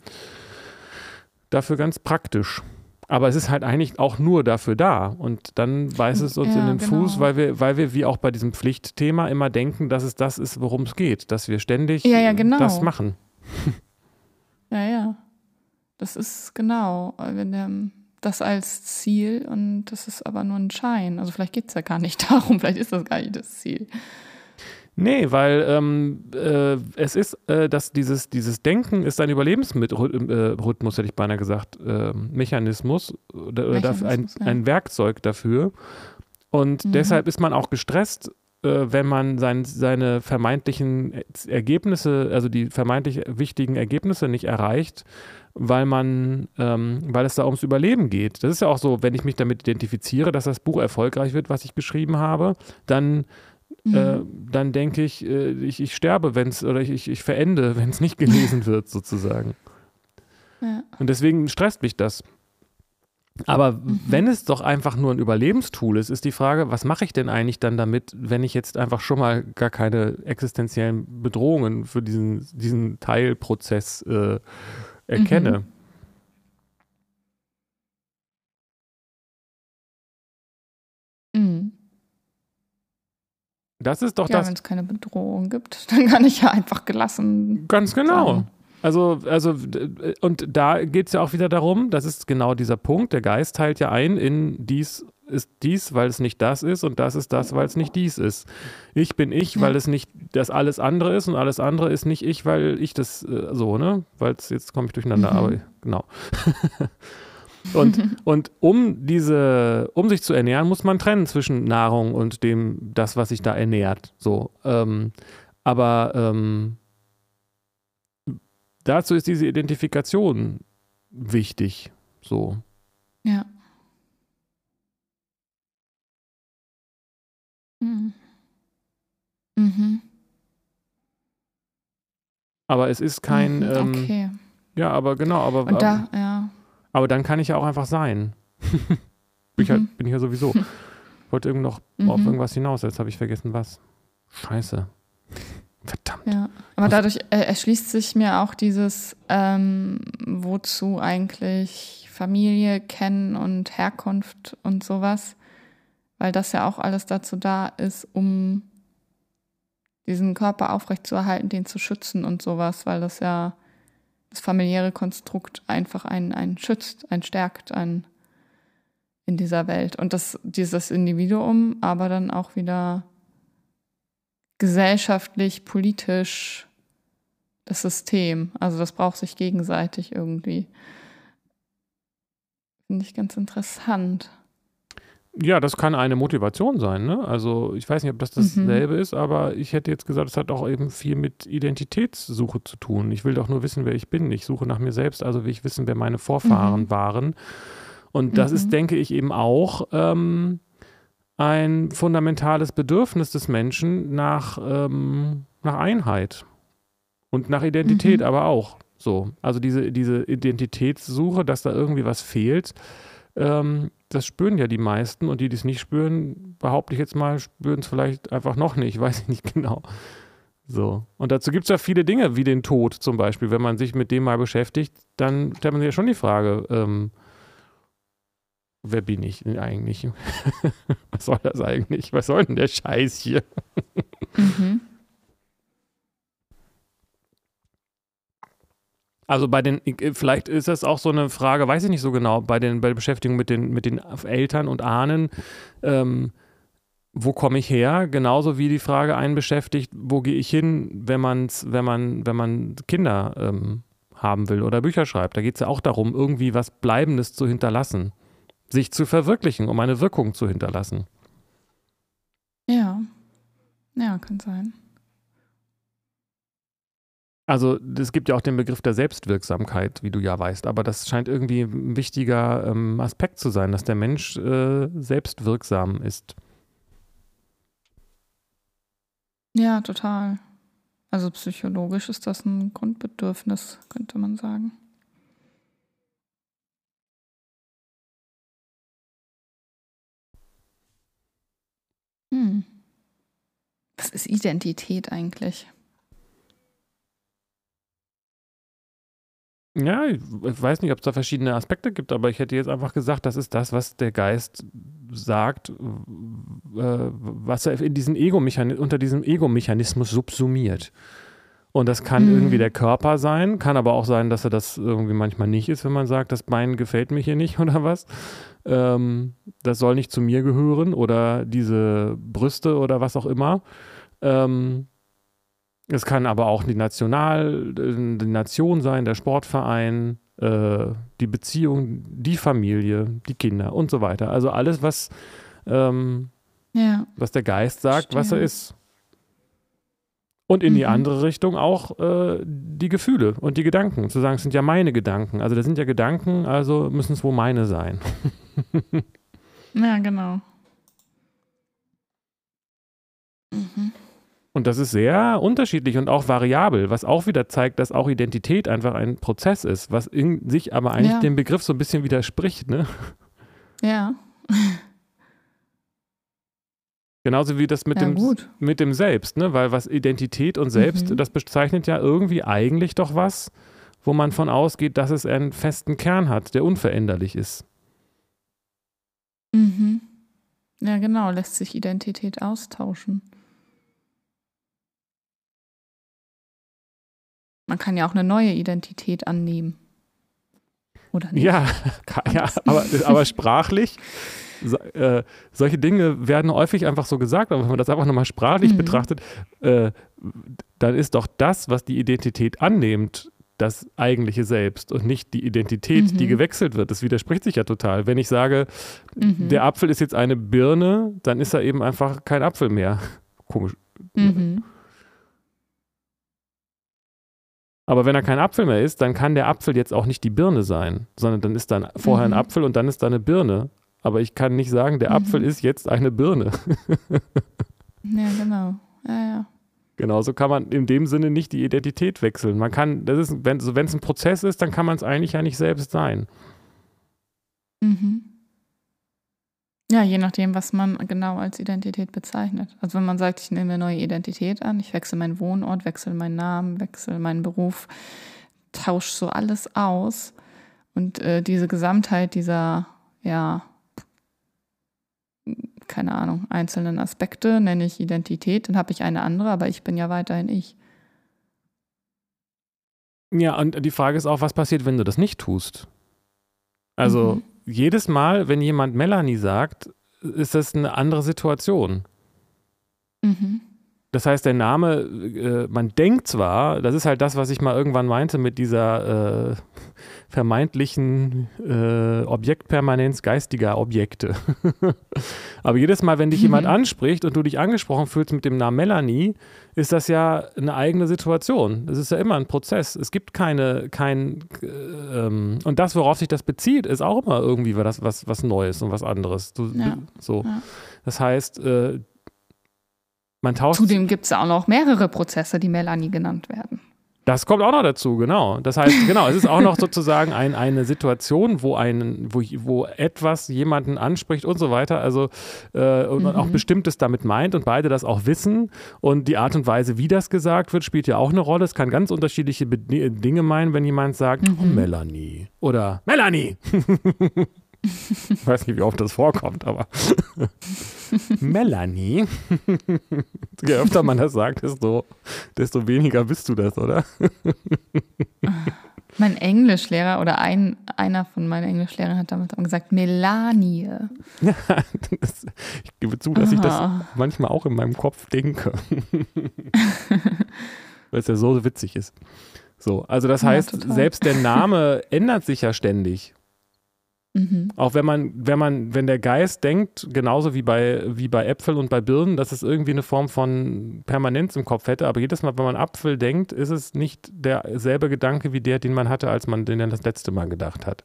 A: dafür ganz praktisch. Aber es ist halt eigentlich auch nur dafür da. Und dann beißt es uns in
B: Ja,
A: den Fuß,
B: genau.
A: weil wir, weil wir, wie auch bei diesem Pflichtthema, immer denken, dass es das ist, worum es geht. Dass wir ständig
B: Ja, ja, genau.
A: das machen.
B: Ja, ja. Das ist genau. Wenn der, das als Ziel und das ist aber nur ein Schein. Also vielleicht geht es ja gar nicht [LAUGHS] darum, vielleicht ist das gar nicht das Ziel.
A: Nee, weil ähm, äh, es ist, äh, dass dieses, dieses Denken ist ein Überlebensrhythmus, hätte ich beinahe gesagt, äh, Mechanismus dafür ein,
B: Mechanismus, ja.
A: ein Werkzeug dafür. Und
B: Mhm.
A: deshalb ist man auch gestresst, äh, wenn man sein, seine vermeintlichen Ergebnisse, also die vermeintlich wichtigen Ergebnisse nicht erreicht, weil man, ähm, weil es da ums Überleben geht. Das ist ja auch so, wenn ich mich damit identifiziere, dass das Buch erfolgreich wird, was ich geschrieben habe, dann
B: Mhm.
A: äh, dann denke ich, äh, ich, ich sterbe, wenn es, oder ich, ich, ich verende, [LAUGHS] wenn es nicht gelesen wird, sozusagen.
B: ja.
A: Und deswegen stresst mich das. Aber
B: Mhm.
A: wenn es doch einfach nur ein Überlebenstool ist, ist die Frage, was mache ich denn eigentlich dann damit, wenn ich jetzt einfach schon mal gar keine existenziellen Bedrohungen für diesen, diesen Teilprozess äh, erkenne?
B: Mhm. Mhm.
A: Das ist doch
B: Ja,
A: das,
B: wenn es keine Bedrohung gibt, [LAUGHS] dann kann ich ja einfach gelassen.
A: Ganz genau.
B: sein.
A: Also, also, d- und da geht es ja auch wieder darum, das ist genau dieser Punkt, der Geist teilt ja ein in dies ist dies, weil es nicht das ist und das ist das, weil es nicht dies ist. Ich bin ich, weil es nicht das alles andere ist und alles andere ist nicht ich, weil ich das äh, so, ne? Weil es jetzt komme ich durcheinander,
B: Mhm.
A: aber genau. [LAUGHS] und, [LAUGHS] und um diese, um sich zu ernähren, muss man trennen zwischen Nahrung und dem, das, was sich da ernährt. So. Ähm, aber ähm, dazu ist diese Identifikation wichtig. So.
B: Ja. Hm. Mhm.
A: Aber es ist kein.
B: Mhm,
A: Ähm,
B: okay.
A: ja, aber genau, aber,
B: Und da, ja.
A: aber dann kann ich ja auch einfach sein. [LAUGHS] bin, ich halt,
B: Mhm.
A: bin ich ja sowieso. Ich [LAUGHS] wollte irgend noch auf
B: Mhm.
A: irgendwas hinaus, jetzt habe ich vergessen, was. Scheiße. Verdammt.
B: Ja, aber dadurch äh, erschließt sich mir auch dieses, ähm, wozu eigentlich Familie kennen und Herkunft und sowas, weil das ja auch alles dazu da ist, um diesen Körper aufrechtzuerhalten, den zu schützen und sowas, weil das ja das familiäre Konstrukt einfach einen, einen schützt, einen stärkt, einen in dieser Welt. Und das, dieses Individuum, aber dann auch wieder gesellschaftlich, politisch das System. Also das braucht sich gegenseitig irgendwie. Finde ich ganz interessant.
A: Ja, das kann eine Motivation sein. Ne? Also ich weiß nicht, ob das dasselbe ist, aber ich hätte jetzt gesagt, es hat auch eben viel mit Identitätssuche zu tun. Ich will doch nur wissen, wer ich bin. Ich suche nach mir selbst, also will ich wissen, wer meine Vorfahren
B: Mhm.
A: waren. Und das
B: Mhm.
A: ist, denke ich, eben auch ähm, ein fundamentales Bedürfnis des Menschen nach, ähm, nach Einheit und nach Identität
B: Mhm.
A: aber auch. So, also diese, diese Identitätssuche, dass da irgendwie was fehlt, ähm, das spüren ja die meisten und die, die es nicht spüren, behaupte ich jetzt mal, spüren es vielleicht einfach noch nicht, [LAUGHS] weiß ich nicht genau. So. Und dazu gibt es ja viele Dinge, wie den Tod zum Beispiel. Wenn man sich mit dem mal beschäftigt, dann stellt man sich ja schon die Frage, ähm, wer bin ich eigentlich? [LAUGHS] Was soll das eigentlich? Was soll denn der Scheiß hier?
B: Mhm.
A: Also bei den, vielleicht ist das auch so eine Frage, weiß ich nicht so genau, bei, den, bei der Beschäftigung mit den, mit den Eltern und Ahnen, ähm, wo komme ich her? Genauso wie die Frage einen beschäftigt, wo gehe ich hin, wenn, man's, wenn, man, wenn man Kinder ähm, haben will oder Bücher schreibt. Da geht es ja auch darum, irgendwie was Bleibendes zu hinterlassen, sich zu verwirklichen, um eine Wirkung zu hinterlassen.
B: Ja. Ja, kann sein.
A: Also es gibt ja auch den Begriff der Selbstwirksamkeit, wie du ja weißt, aber das scheint irgendwie ein wichtiger ähm, Aspekt zu sein, dass der Mensch äh, selbstwirksam ist.
B: Ja, total. Also psychologisch ist das ein Grundbedürfnis, könnte man sagen. Hm. Was ist Identität eigentlich?
A: Ja, ich weiß nicht, ob es da verschiedene Aspekte gibt, aber ich hätte jetzt einfach gesagt, das ist das, was der Geist sagt, äh, was er in diesen Ego unter diesem Ego-Mechanismus subsumiert. Und das kann
B: Mhm.
A: irgendwie der Körper sein, kann aber auch sein, dass er das irgendwie manchmal nicht ist, wenn man sagt, das Bein gefällt mir hier nicht [LAUGHS] oder was. Ähm, das soll nicht zu mir gehören oder diese Brüste oder was auch immer. Ähm, es kann aber auch die National, äh, die Nation sein, der Sportverein, äh, die Beziehung, die Familie, die Kinder und so weiter. Also alles, was, ähm,
B: Ja.
A: was der Geist sagt, was er ist. Und in die
B: Mhm.
A: andere Richtung auch äh, die Gefühle und die Gedanken. Zu sagen, es sind ja meine Gedanken. Also das sind ja Gedanken, also müssen es wohl meine sein. [LAUGHS]
B: Ja, genau. Mhm.
A: Und das ist sehr unterschiedlich und auch variabel, was auch wieder zeigt, dass auch Identität einfach ein Prozess ist, was in sich aber eigentlich
B: Ja.
A: dem Begriff so ein bisschen widerspricht. Ne?
B: Ja. [LAUGHS]
A: Genauso wie das mit,
B: ja,
A: dem,
B: gut.
A: mit dem Selbst, ne? weil was Identität und Selbst,
B: Mhm.
A: das bezeichnet ja irgendwie eigentlich doch was, wo man von ausgeht, dass es einen festen Kern hat, der unveränderlich ist.
B: Mhm. Ja, genau. Lässt sich Identität austauschen. Man kann ja auch eine neue Identität annehmen. Oder nicht?
A: Ja, [LAUGHS] ja aber, [LAUGHS] aber sprachlich, so, äh, solche Dinge werden häufig einfach so gesagt, aber wenn man das einfach nochmal sprachlich
B: Mhm.
A: betrachtet, äh, dann ist doch das, was die Identität annimmt, das eigentliche Selbst und nicht die Identität, die
B: Mhm.
A: gewechselt wird. Das widerspricht sich ja total. Wenn ich sage,
B: Mhm.
A: der Apfel ist jetzt eine Birne, dann ist er eben einfach kein Apfel mehr. Komisch.
B: Mhm.
A: Aber wenn er kein Apfel mehr ist, dann kann der Apfel jetzt auch nicht die Birne sein, sondern dann ist dann vorher
B: Mhm.
A: ein Apfel und dann ist da eine Birne. Aber ich kann nicht sagen, der
B: Mhm.
A: Apfel ist jetzt eine Birne. [LAUGHS]
B: Ja, genau. Ja, ja.
A: Genauso kann man in dem Sinne nicht die Identität wechseln. Man kann, das ist, wenn es ein Prozess ist, dann kann man es eigentlich ja nicht selbst sein.
B: Mhm. Ja, je nachdem, was man genau als Identität bezeichnet. Also wenn man sagt, ich nehme eine neue Identität an, ich wechsle meinen Wohnort, wechsle meinen Namen, wechsle meinen Beruf, tausche so alles aus und äh, diese Gesamtheit dieser, ja, keine Ahnung, einzelnen Aspekte nenne ich Identität, dann habe ich eine andere, aber ich bin ja weiterhin ich.
A: Ja, und die Frage ist auch, was passiert, wenn du das nicht tust? Also mhm. Jedes Mal, wenn jemand Melanie sagt, ist das eine andere Situation. Mhm. Das heißt, der Name, äh, man denkt zwar, das ist halt das, was ich mal irgendwann meinte mit dieser äh, vermeintlichen äh, Objektpermanenz geistiger Objekte. [LAUGHS] Aber jedes Mal, wenn dich mhm. jemand anspricht und du dich angesprochen fühlst mit dem Namen Melanie, ist das ja eine eigene Situation. Das ist ja immer ein Prozess. Es gibt keine, kein, äh, ähm, und das, worauf sich das bezieht, ist auch immer irgendwie was, was, was Neues und was anderes. Du, ja. So. Ja. Das heißt, äh, man tauscht.
B: Zudem gibt es auch noch mehrere Prozesse, die Melanie genannt werden.
A: Das kommt auch noch dazu, genau. Das heißt, genau, es ist auch noch sozusagen ein, eine Situation, wo, ein, wo, wo etwas jemanden anspricht und so weiter, also äh, und, mhm. auch Bestimmtes damit meint und beide das auch wissen. Und die Art und Weise, wie das gesagt wird, spielt ja auch eine Rolle. Es kann ganz unterschiedliche Be Dinge meinen, wenn jemand sagt, mhm. oh, Melanie oder Melanie. [LAUGHS] Ich weiß nicht, wie oft das vorkommt, aber [LAUGHS] Melanie. [LAUGHS] Je öfter man das sagt, desto, desto weniger bist du das, oder? [LAUGHS]
B: mein Englischlehrer oder ein, einer von meinen Englischlehrern hat damals gesagt, Melanie. Ja,
A: das, ich gebe zu, dass Aha. ich das manchmal auch in meinem Kopf denke. Weil es ja so witzig ist. So, also das heißt, ja, selbst der Name ändert sich ja ständig. Mhm. Auch wenn man, wenn man, wenn der Geist denkt, genauso wie bei, wie bei Äpfeln und bei Birnen, dass es irgendwie eine Form von Permanenz im Kopf hätte, aber jedes Mal, wenn man Apfel denkt, ist es nicht derselbe Gedanke wie der, den man hatte, als man den das letzte Mal gedacht hat.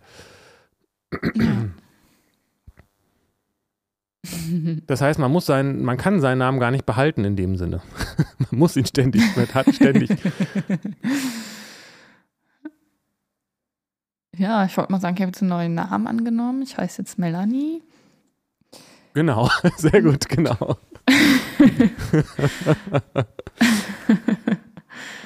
A: Das heißt, man muss seinen, man kann seinen Namen gar nicht behalten in dem Sinne. [LAUGHS] man muss ihn ständig, man hat ständig. [LAUGHS]
B: Ja, ich wollte mal sagen, ich habe jetzt einen neuen Namen angenommen. Ich heiße jetzt Melanie.
A: Genau, [LAUGHS] sehr gut, genau.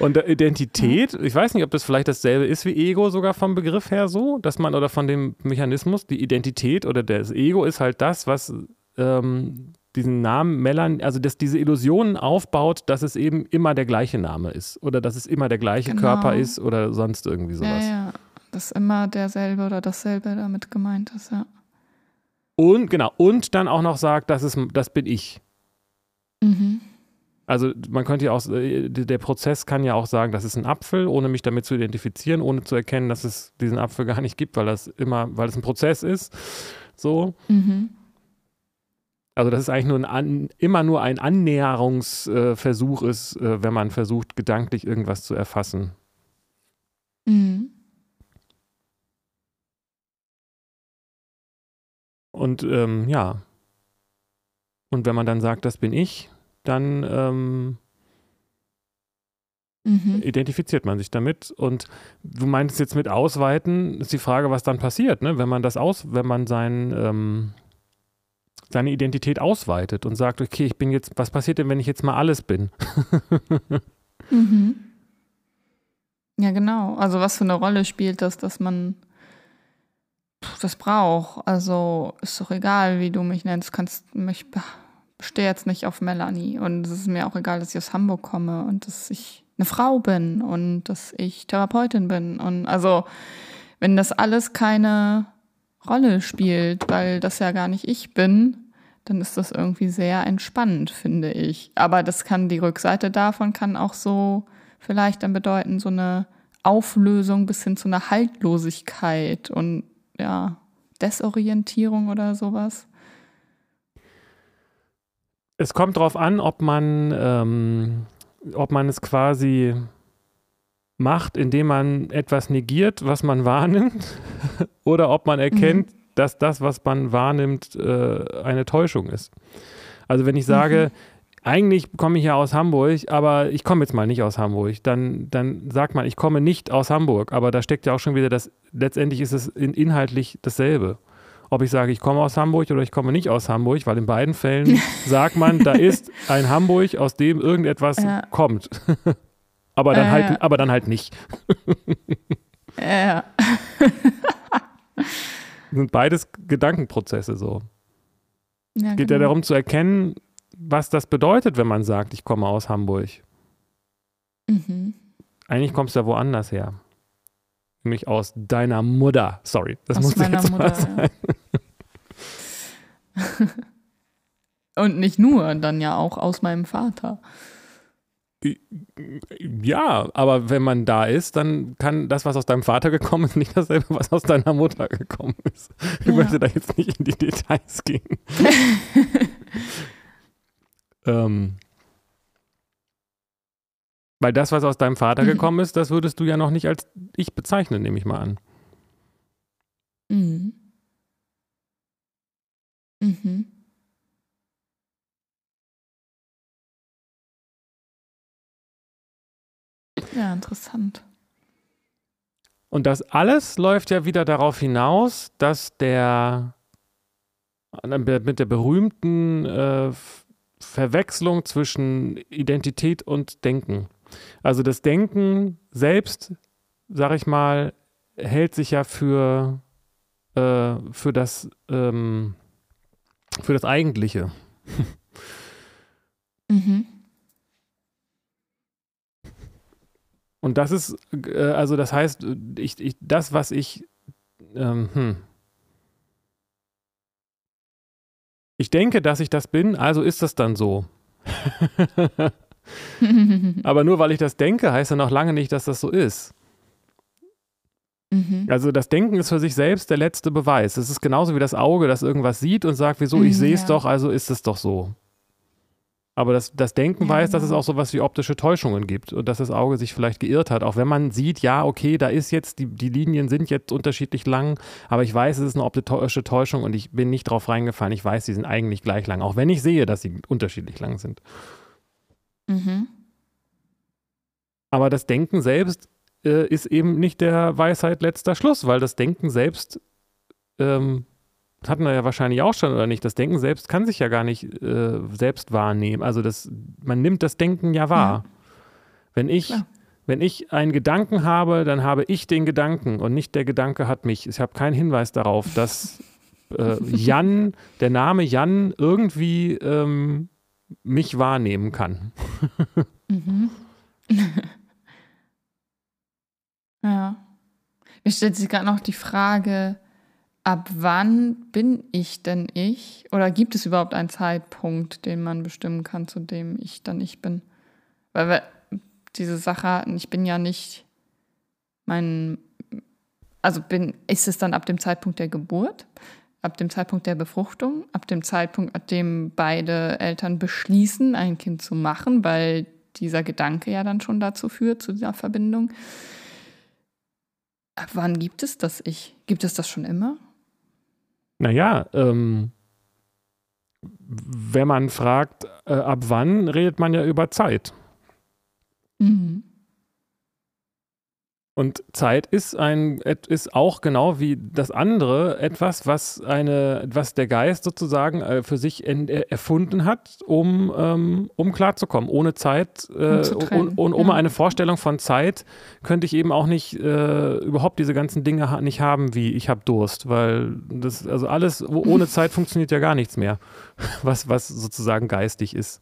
A: Und Identität, ich weiß nicht, ob das vielleicht dasselbe ist wie Ego sogar vom Begriff her so, dass man oder von dem Mechanismus, die Identität oder das Ego ist halt das, was ähm, diesen Namen Melanie, also dass diese Illusionen aufbaut, dass es eben immer der gleiche Name ist oder dass es immer der gleiche genau. Körper ist oder sonst irgendwie sowas.
B: Ja, ja dass immer derselbe oder dasselbe damit gemeint ist, ja.
A: Und genau, und dann auch noch sagt, das ist, das bin ich. Mhm. Also man könnte ja auch, äh, der Prozess kann ja auch sagen, das ist ein Apfel, ohne mich damit zu identifizieren, ohne zu erkennen, dass es diesen Apfel gar nicht gibt, weil das immer, weil es ein Prozess ist. So. Mhm. Also dass es eigentlich nur ein, immer nur ein Annäherungsversuch äh, ist, äh, wenn man versucht, gedanklich irgendwas zu erfassen. Mhm. Und ähm, ja. Und wenn man dann sagt, das bin ich, dann ähm, mhm. identifiziert man sich damit. Und du meintest jetzt mit Ausweiten, ist die Frage, was dann passiert, ne? wenn man das aus, wenn man sein, ähm, seine Identität ausweitet und sagt, okay, ich bin jetzt, was passiert denn, wenn ich jetzt mal alles bin? [LAUGHS]
B: mhm. Ja, genau. Also was für eine Rolle spielt das, dass man das braucht. Also ist doch egal, wie du mich nennst. Kannst mich stehe jetzt nicht auf Melanie und es ist mir auch egal, dass ich aus Hamburg komme und dass ich eine Frau bin und dass ich Therapeutin bin und also wenn das alles keine Rolle spielt, weil das ja gar nicht ich bin, dann ist das irgendwie sehr entspannend, finde ich. Aber das kann die Rückseite davon kann auch so vielleicht dann bedeuten so eine Auflösung bis hin zu einer Haltlosigkeit und ja, Desorientierung oder sowas?
A: Es kommt darauf an, ob man, ähm, ob man es quasi macht, indem man etwas negiert, was man [LAUGHS] wahrnimmt, oder ob man erkennt, mhm. dass das, was man wahrnimmt, äh, eine Täuschung ist. Also wenn ich sage, mhm. Eigentlich komme ich ja aus Hamburg, aber ich komme jetzt mal nicht aus Hamburg. Dann, dann sagt man, ich komme nicht aus Hamburg, aber da steckt ja auch schon wieder das, letztendlich ist es in, inhaltlich dasselbe. Ob ich sage, ich komme aus Hamburg oder ich komme nicht aus Hamburg, weil in beiden Fällen [LAUGHS] sagt man, da ist ein Hamburg, aus dem irgendetwas ja. kommt. [LAUGHS] aber, dann äh, halt, aber dann halt nicht. [LAUGHS] ja. sind beides Gedankenprozesse so. Ja, es geht genau. ja darum zu erkennen, was das bedeutet, wenn man sagt, ich komme aus Hamburg. Mhm. Eigentlich kommst du ja woanders her. Nämlich aus deiner Mutter. Sorry, das aus muss meiner jetzt Mutter, sein.
B: Ja. [LAUGHS] Und nicht nur, dann ja auch aus meinem Vater.
A: Ja, aber wenn man da ist, dann kann das, was aus deinem Vater gekommen ist, [LAUGHS] nicht dasselbe, was aus deiner Mutter gekommen ist. Ich ja. möchte da jetzt nicht in die Details gehen. [LAUGHS] ähm, weil das, was aus deinem Vater mhm. gekommen ist, das würdest du ja noch nicht als ich bezeichnen, nehme ich mal an. Mhm. Mhm.
B: Ja, interessant.
A: Und das alles läuft ja wieder darauf hinaus, dass der mit der berühmten äh, Verwechslung zwischen Identität und Denken. Also das Denken selbst, sag ich mal, hält sich ja für, äh, für, das, ähm, für das Eigentliche. [LAUGHS] mhm. Und das ist, äh, also das heißt, ich, ich, das, was ich, ähm, hm. Ich denke, dass ich das bin, also ist das dann so. [LAUGHS] Aber nur weil ich das denke, heißt ja noch lange nicht, dass das so ist. Mhm. Also das Denken ist für sich selbst der letzte Beweis. Es ist genauso wie das Auge, das irgendwas sieht und sagt, wieso, ich mhm, sehe es ja. doch, also ist es doch so. Aber das, das Denken ja, weiß, dass es genau. auch so was wie optische Täuschungen gibt und dass das Auge sich vielleicht geirrt hat. Auch wenn man sieht, ja, okay, da ist jetzt, die, die Linien sind jetzt unterschiedlich lang, aber ich weiß, es ist eine optische Täuschung und ich bin nicht drauf reingefallen. Ich weiß, sie sind eigentlich gleich lang, auch wenn ich sehe, dass sie unterschiedlich lang sind. Mhm. Aber das Denken selbst äh, ist eben nicht der Weisheit letzter Schluss, weil das Denken selbst ähm, hatten wir ja wahrscheinlich auch schon, oder nicht? Das Denken selbst kann sich ja gar nicht äh, selbst wahrnehmen. Also das, man nimmt das Denken ja wahr. Ja. Wenn ich, wenn ich einen Gedanken habe, dann habe ich den Gedanken und nicht der Gedanke hat mich. Ich habe keinen Hinweis darauf, dass äh, Jan, [LAUGHS] der Name Jan irgendwie ähm, mich wahrnehmen kann. mhm. [LAUGHS]
B: ja. Mir stellt sich gerade noch die Frage, ab wann bin ich denn ich? Oder gibt es überhaupt einen Zeitpunkt, den man bestimmen kann, zu dem ich dann ich bin? Weil wir diese Sache, ich bin ja nicht mein, also bin, ist es dann ab dem Zeitpunkt der Geburt, ab dem Zeitpunkt der Befruchtung, ab dem Zeitpunkt, ab dem beide Eltern beschließen, ein Kind zu machen, weil dieser Gedanke ja dann schon dazu führt, zu dieser Verbindung. Ab wann gibt es das Ich? Gibt es das schon immer?
A: Naja, ähm, wenn man fragt, äh, ab wann, redet man ja über Zeit. Mhm. Und Zeit ist ein ist auch genau wie das andere etwas, was eine, was der Geist sozusagen äh, für sich en, äh, erfunden hat, um, ähm, um klarzukommen. Ohne Zeit äh, und, und ohne ja. eine Vorstellung von Zeit könnte ich eben auch nicht äh, überhaupt diese ganzen Dinge ha nicht haben, wie ich habe Durst, weil das also alles ohne Zeit [LAUGHS] funktioniert ja gar nichts mehr, was was sozusagen geistig ist.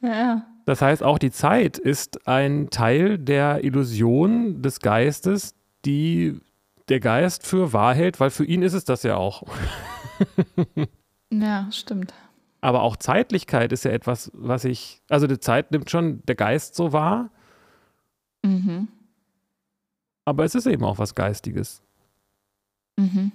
A: Ja. Das heißt, auch die Zeit ist ein Teil der Illusion des Geistes, die der Geist für wahr hält, weil für ihn ist es das ja auch.
B: ja, stimmt.
A: Aber auch Zeitlichkeit ist ja etwas, was ich, also die Zeit nimmt schon der Geist so wahr. Mhm. Aber es ist eben auch was Geistiges. Mhm.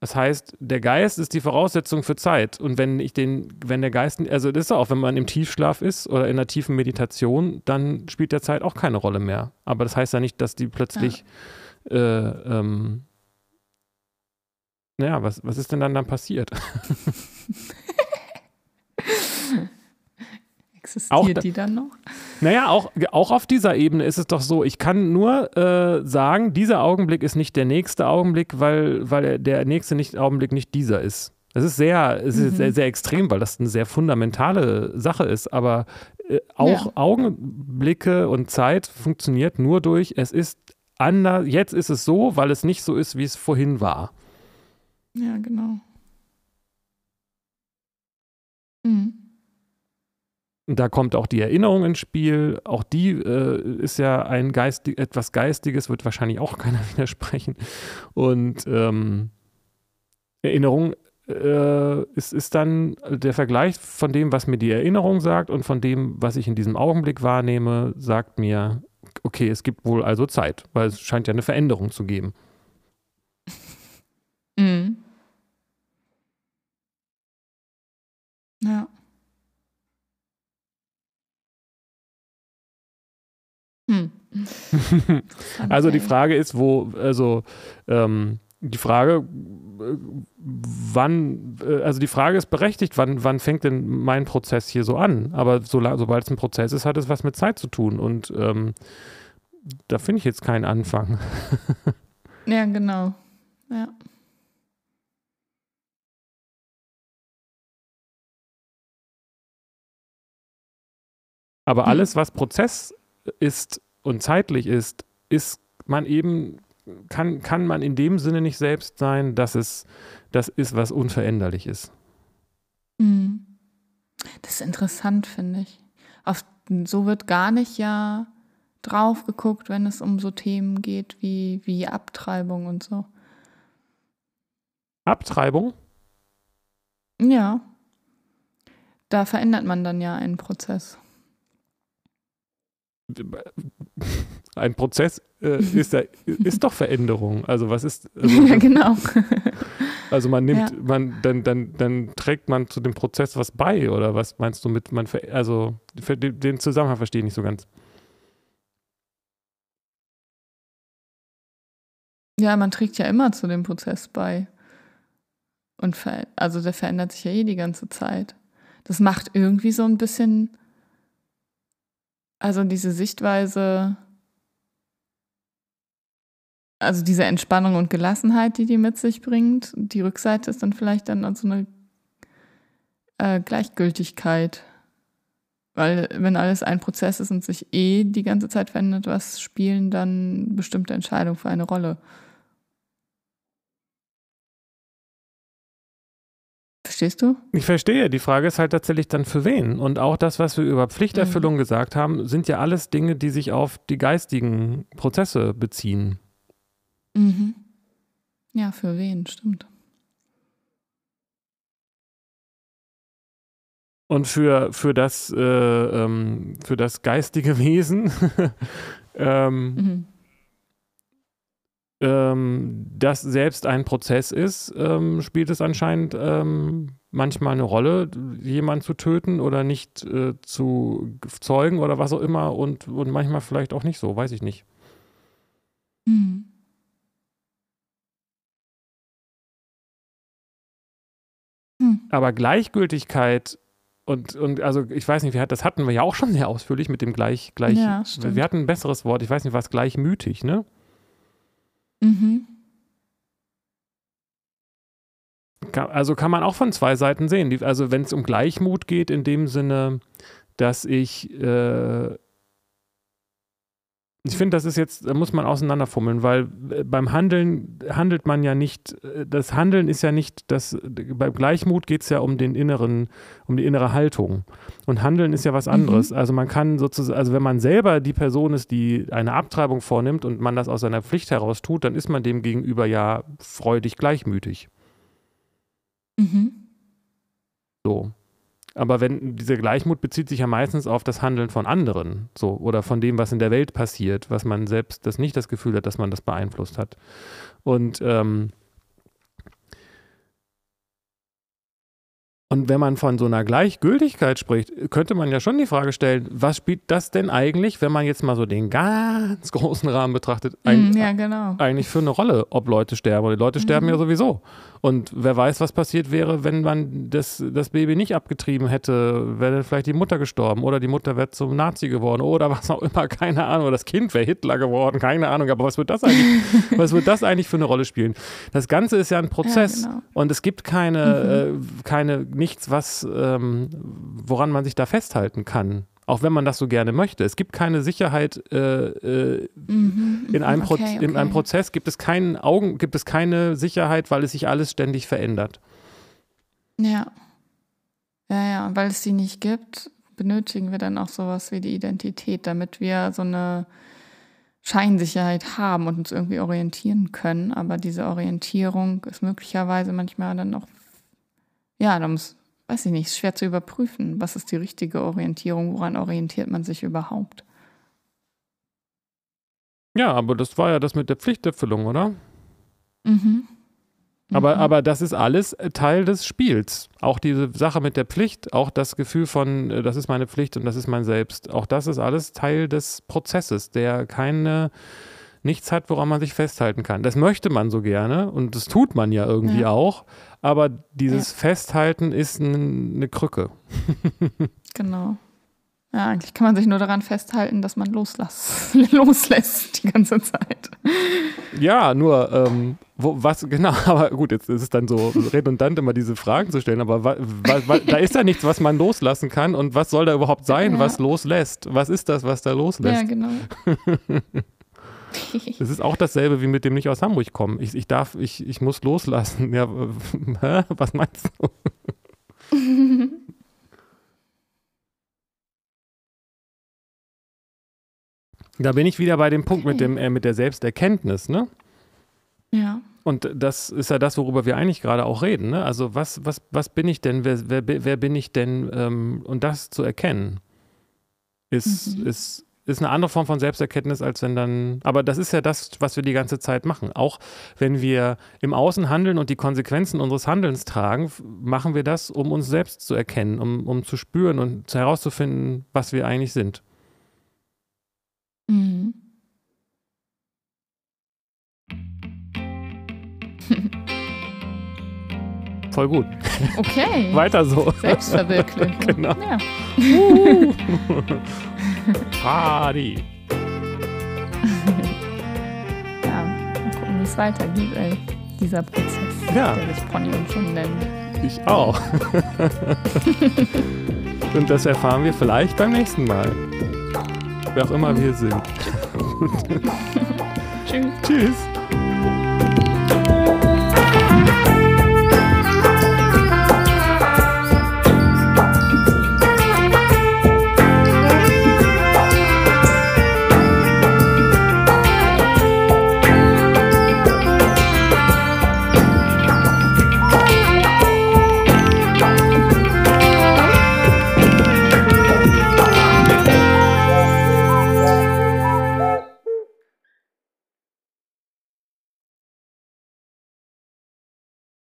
A: Das heißt, der Geist ist die Voraussetzung für Zeit. Und wenn ich den, wenn der Geist, also das ist auch, wenn man im Tiefschlaf ist oder in einer tiefen Meditation, dann spielt der Zeit auch keine Rolle mehr. Aber das heißt ja nicht, dass die plötzlich, ja. äh, ähm, naja, was, was ist denn dann dann passiert? [LAUGHS]
B: Existiert auch, die dann noch? [LAUGHS]
A: Naja, auch, auch auf dieser Ebene ist es doch so, ich kann nur äh, sagen, dieser Augenblick ist nicht der nächste Augenblick, weil, weil der nächste nicht Augenblick nicht dieser ist. Das ist sehr, es ist mhm. sehr, sehr extrem, weil das eine sehr fundamentale Sache ist. Aber äh, auch ja. Augenblicke und Zeit funktioniert nur durch, es ist anders, jetzt ist es so, weil es nicht so ist, wie es vorhin war.
B: Ja, genau. Mhm.
A: Da kommt auch die Erinnerung ins Spiel. Auch die äh, ist ja ein Geistig, etwas Geistiges, wird wahrscheinlich auch [LAUGHS] keiner widersprechen. Und ähm, Erinnerung äh, ist, ist dann der Vergleich von dem, was mir die Erinnerung sagt und von dem, was ich in diesem Augenblick wahrnehme, sagt mir, okay, es gibt wohl also Zeit, weil es scheint ja eine Veränderung zu geben.
B: Mhm. Ja.
A: Hm. Also die Frage ist, wo, also ähm, die Frage, äh, wann, äh, also die Frage ist berechtigt, wann, wann fängt denn mein Prozess hier so an? Aber so, sobald es ein Prozess ist, hat es was mit Zeit zu tun. Und ähm, da finde ich jetzt keinen Anfang.
B: ja, genau. Ja.
A: Aber alles, was Prozess ist und zeitlich ist, ist man eben kann, kann man in dem Sinne nicht selbst sein, dass es das ist, was unveränderlich ist.
B: Mhm. Das ist interessant, finde ich. Auf, so wird gar nicht ja drauf geguckt, wenn es um so Themen geht wie, wie Abtreibung und so.
A: Abtreibung?
B: Ja. Da verändert man dann ja einen Prozess [LAUGHS]
A: ein Prozess äh, ist, ja, ist doch Veränderung. Also was ist. [LAUGHS] Also,
B: ja, genau.
A: Also man nimmt, ja. man, dann, dann, dann trägt man zu dem Prozess was bei, oder was meinst du mit, man, also den Zusammenhang verstehe ich nicht so ganz.
B: Ja, man trägt ja immer zu dem Prozess bei. Und also der verändert sich ja eh die ganze Zeit. Das macht irgendwie so ein bisschen also diese Sichtweise, also diese Entspannung und Gelassenheit, die die mit sich bringt. Die Rückseite ist dann vielleicht dann so eine äh, Gleichgültigkeit. Weil wenn alles ein Prozess ist und sich eh die ganze Zeit verändert, was spielen dann bestimmte Entscheidungen für eine Rolle? Verstehst du?
A: Ich verstehe. Die Frage ist halt tatsächlich dann für wen. Und auch das, was wir über Pflichterfüllung mhm. gesagt haben, sind ja alles Dinge, die sich auf die geistigen Prozesse beziehen.
B: Mhm. Ja, für wen, stimmt.
A: Und für, für, das, äh, ähm, für das geistige [LAUGHS] Wesen [LAUGHS] ähm, mhm ähm, das selbst ein Prozess ist, ähm, spielt es anscheinend ähm, manchmal eine Rolle, jemanden zu töten oder nicht äh, zu zeugen oder was auch immer und, und manchmal vielleicht auch nicht so, weiß ich nicht. Mhm. Aber Gleichgültigkeit und, und also ich weiß nicht, das hatten wir ja auch schon sehr ausführlich mit dem gleich, gleich. Ja, wir hatten ein besseres Wort, ich weiß nicht, was gleichmütig, ne? Mhm. Also kann man auch von zwei Seiten sehen. Also wenn es um Gleichmut geht, in dem Sinne, dass ich äh, ich finde, das ist jetzt, da muss man auseinanderfummeln, weil äh, beim Handeln handelt man ja nicht, äh, das Handeln ist ja nicht, das, beim Gleichmut geht es ja um den inneren, um die innere Haltung. Und Handeln ist ja was anderes. Mhm. Also man kann sozusagen, also wenn man selber die Person ist, die eine Abtreibung vornimmt und man das aus seiner Pflicht heraus tut, dann ist man dem gegenüber ja freudig gleichmütig. Mhm. So. Aber wenn dieser Gleichmut bezieht sich ja meistens auf das Handeln von anderen, so oder von dem, was in der Welt passiert, was man selbst das nicht das Gefühl hat, dass man das beeinflusst hat. Und ähm, Und wenn man von so einer Gleichgültigkeit spricht, könnte man ja schon die Frage stellen, was spielt das denn eigentlich, wenn man jetzt mal so den ganz [LAUGHS] großen Rahmen betrachtet,
B: mm, ja, genau.
A: eigentlich für eine Rolle, ob Leute sterben. Und die Leute sterben mhm. ja sowieso. Und wer weiß, was passiert wäre, wenn man das, das Baby nicht abgetrieben hätte, wäre vielleicht die Mutter gestorben oder die Mutter wäre zum Nazi geworden oder was auch immer, keine Ahnung, oder das Kind wäre Hitler geworden, keine Ahnung, aber was wird das eigentlich, [LAUGHS] was wird das eigentlich für eine Rolle spielen? Das Ganze ist ja ein Prozess ja, genau. und es gibt keine, mhm. äh, keine, nichts, was, ähm, woran man sich da festhalten kann auch wenn man das so gerne möchte. Es gibt keine Sicherheit äh, äh, mhm, in, einem okay, okay. in einem Prozess gibt es keinen Augen, gibt es keine Sicherheit, weil es sich alles ständig verändert.
B: Ja. Ja, ja, weil es die nicht gibt, benötigen wir dann auch sowas wie die Identität, damit wir so eine Scheinsicherheit haben und uns irgendwie orientieren können. Aber diese Orientierung ist möglicherweise manchmal dann auch, ja, da muss weiß ich nicht, ist schwer zu überprüfen. Was ist die richtige Orientierung? Woran orientiert man sich überhaupt?
A: Ja, aber das war ja das mit der Pflichterfüllung, oder? Mhm. Aber, mhm. aber das ist alles Teil des Spiels. Auch diese Sache mit der Pflicht, auch das Gefühl von, äh, das ist meine Pflicht und das ist mein Selbst. Auch das ist alles Teil des Prozesses, der keine, nichts hat, woran man sich festhalten kann. Das möchte man so gerne und das tut man ja irgendwie ja. auch aber dieses ja. Festhalten ist eine Krücke. [LAUGHS]
B: genau. Ja, eigentlich kann man sich nur daran festhalten, dass man loslass, [LAUGHS] loslässt die ganze Zeit.
A: Ja, nur, ähm, wo, was, [LAUGHS] genau, aber gut, jetzt ist es dann so redundant, immer diese Fragen zu stellen, aber wa, wa, wa, da ist ja nichts, was man loslassen kann und was soll da überhaupt sein, ja. was loslässt? Was ist das, was da loslässt?
B: Ja, genau.
A: Das ist auch dasselbe wie mit dem nicht aus Hamburg kommen. Ich, ich darf, ich, ich muss loslassen. Ja, [LAUGHS] hä? was meinst du? [LAUGHS] da bin ich wieder bei dem Punkt mit, dem, äh, mit der Selbsterkenntnis, ne?
B: Ja.
A: Und das ist ja das, worüber wir eigentlich gerade auch reden. Ne? Also was, was, was bin ich denn, wer, wer, wer bin ich denn? Ähm, und das zu erkennen, ist, mhm. ist ist eine andere Form von Selbsterkenntnis, als wenn dann, aber das ist ja das, was wir die ganze Zeit machen. Auch wenn wir im Außen handeln und die Konsequenzen unseres Handelns tragen, machen wir das, um uns selbst zu erkennen, um, um zu spüren und herauszufinden, was wir eigentlich sind. Mhm. [LAUGHS] Voll gut.
B: Okay. [LAUGHS]
A: Weiter so.
B: Selbstverwirklichung. [LAUGHS]
A: genau. Ja. Party. [LAUGHS]
B: ja, mal gucken, wie es weitergeht, ey. Dieser Prozess,
A: ja.
B: der sich Pony und schon nennt.
A: Ich auch. [LAUGHS] und das erfahren wir vielleicht beim nächsten Mal. Wer auch immer wir sind. [LAUGHS]
B: Tschüss.
A: Tschüss.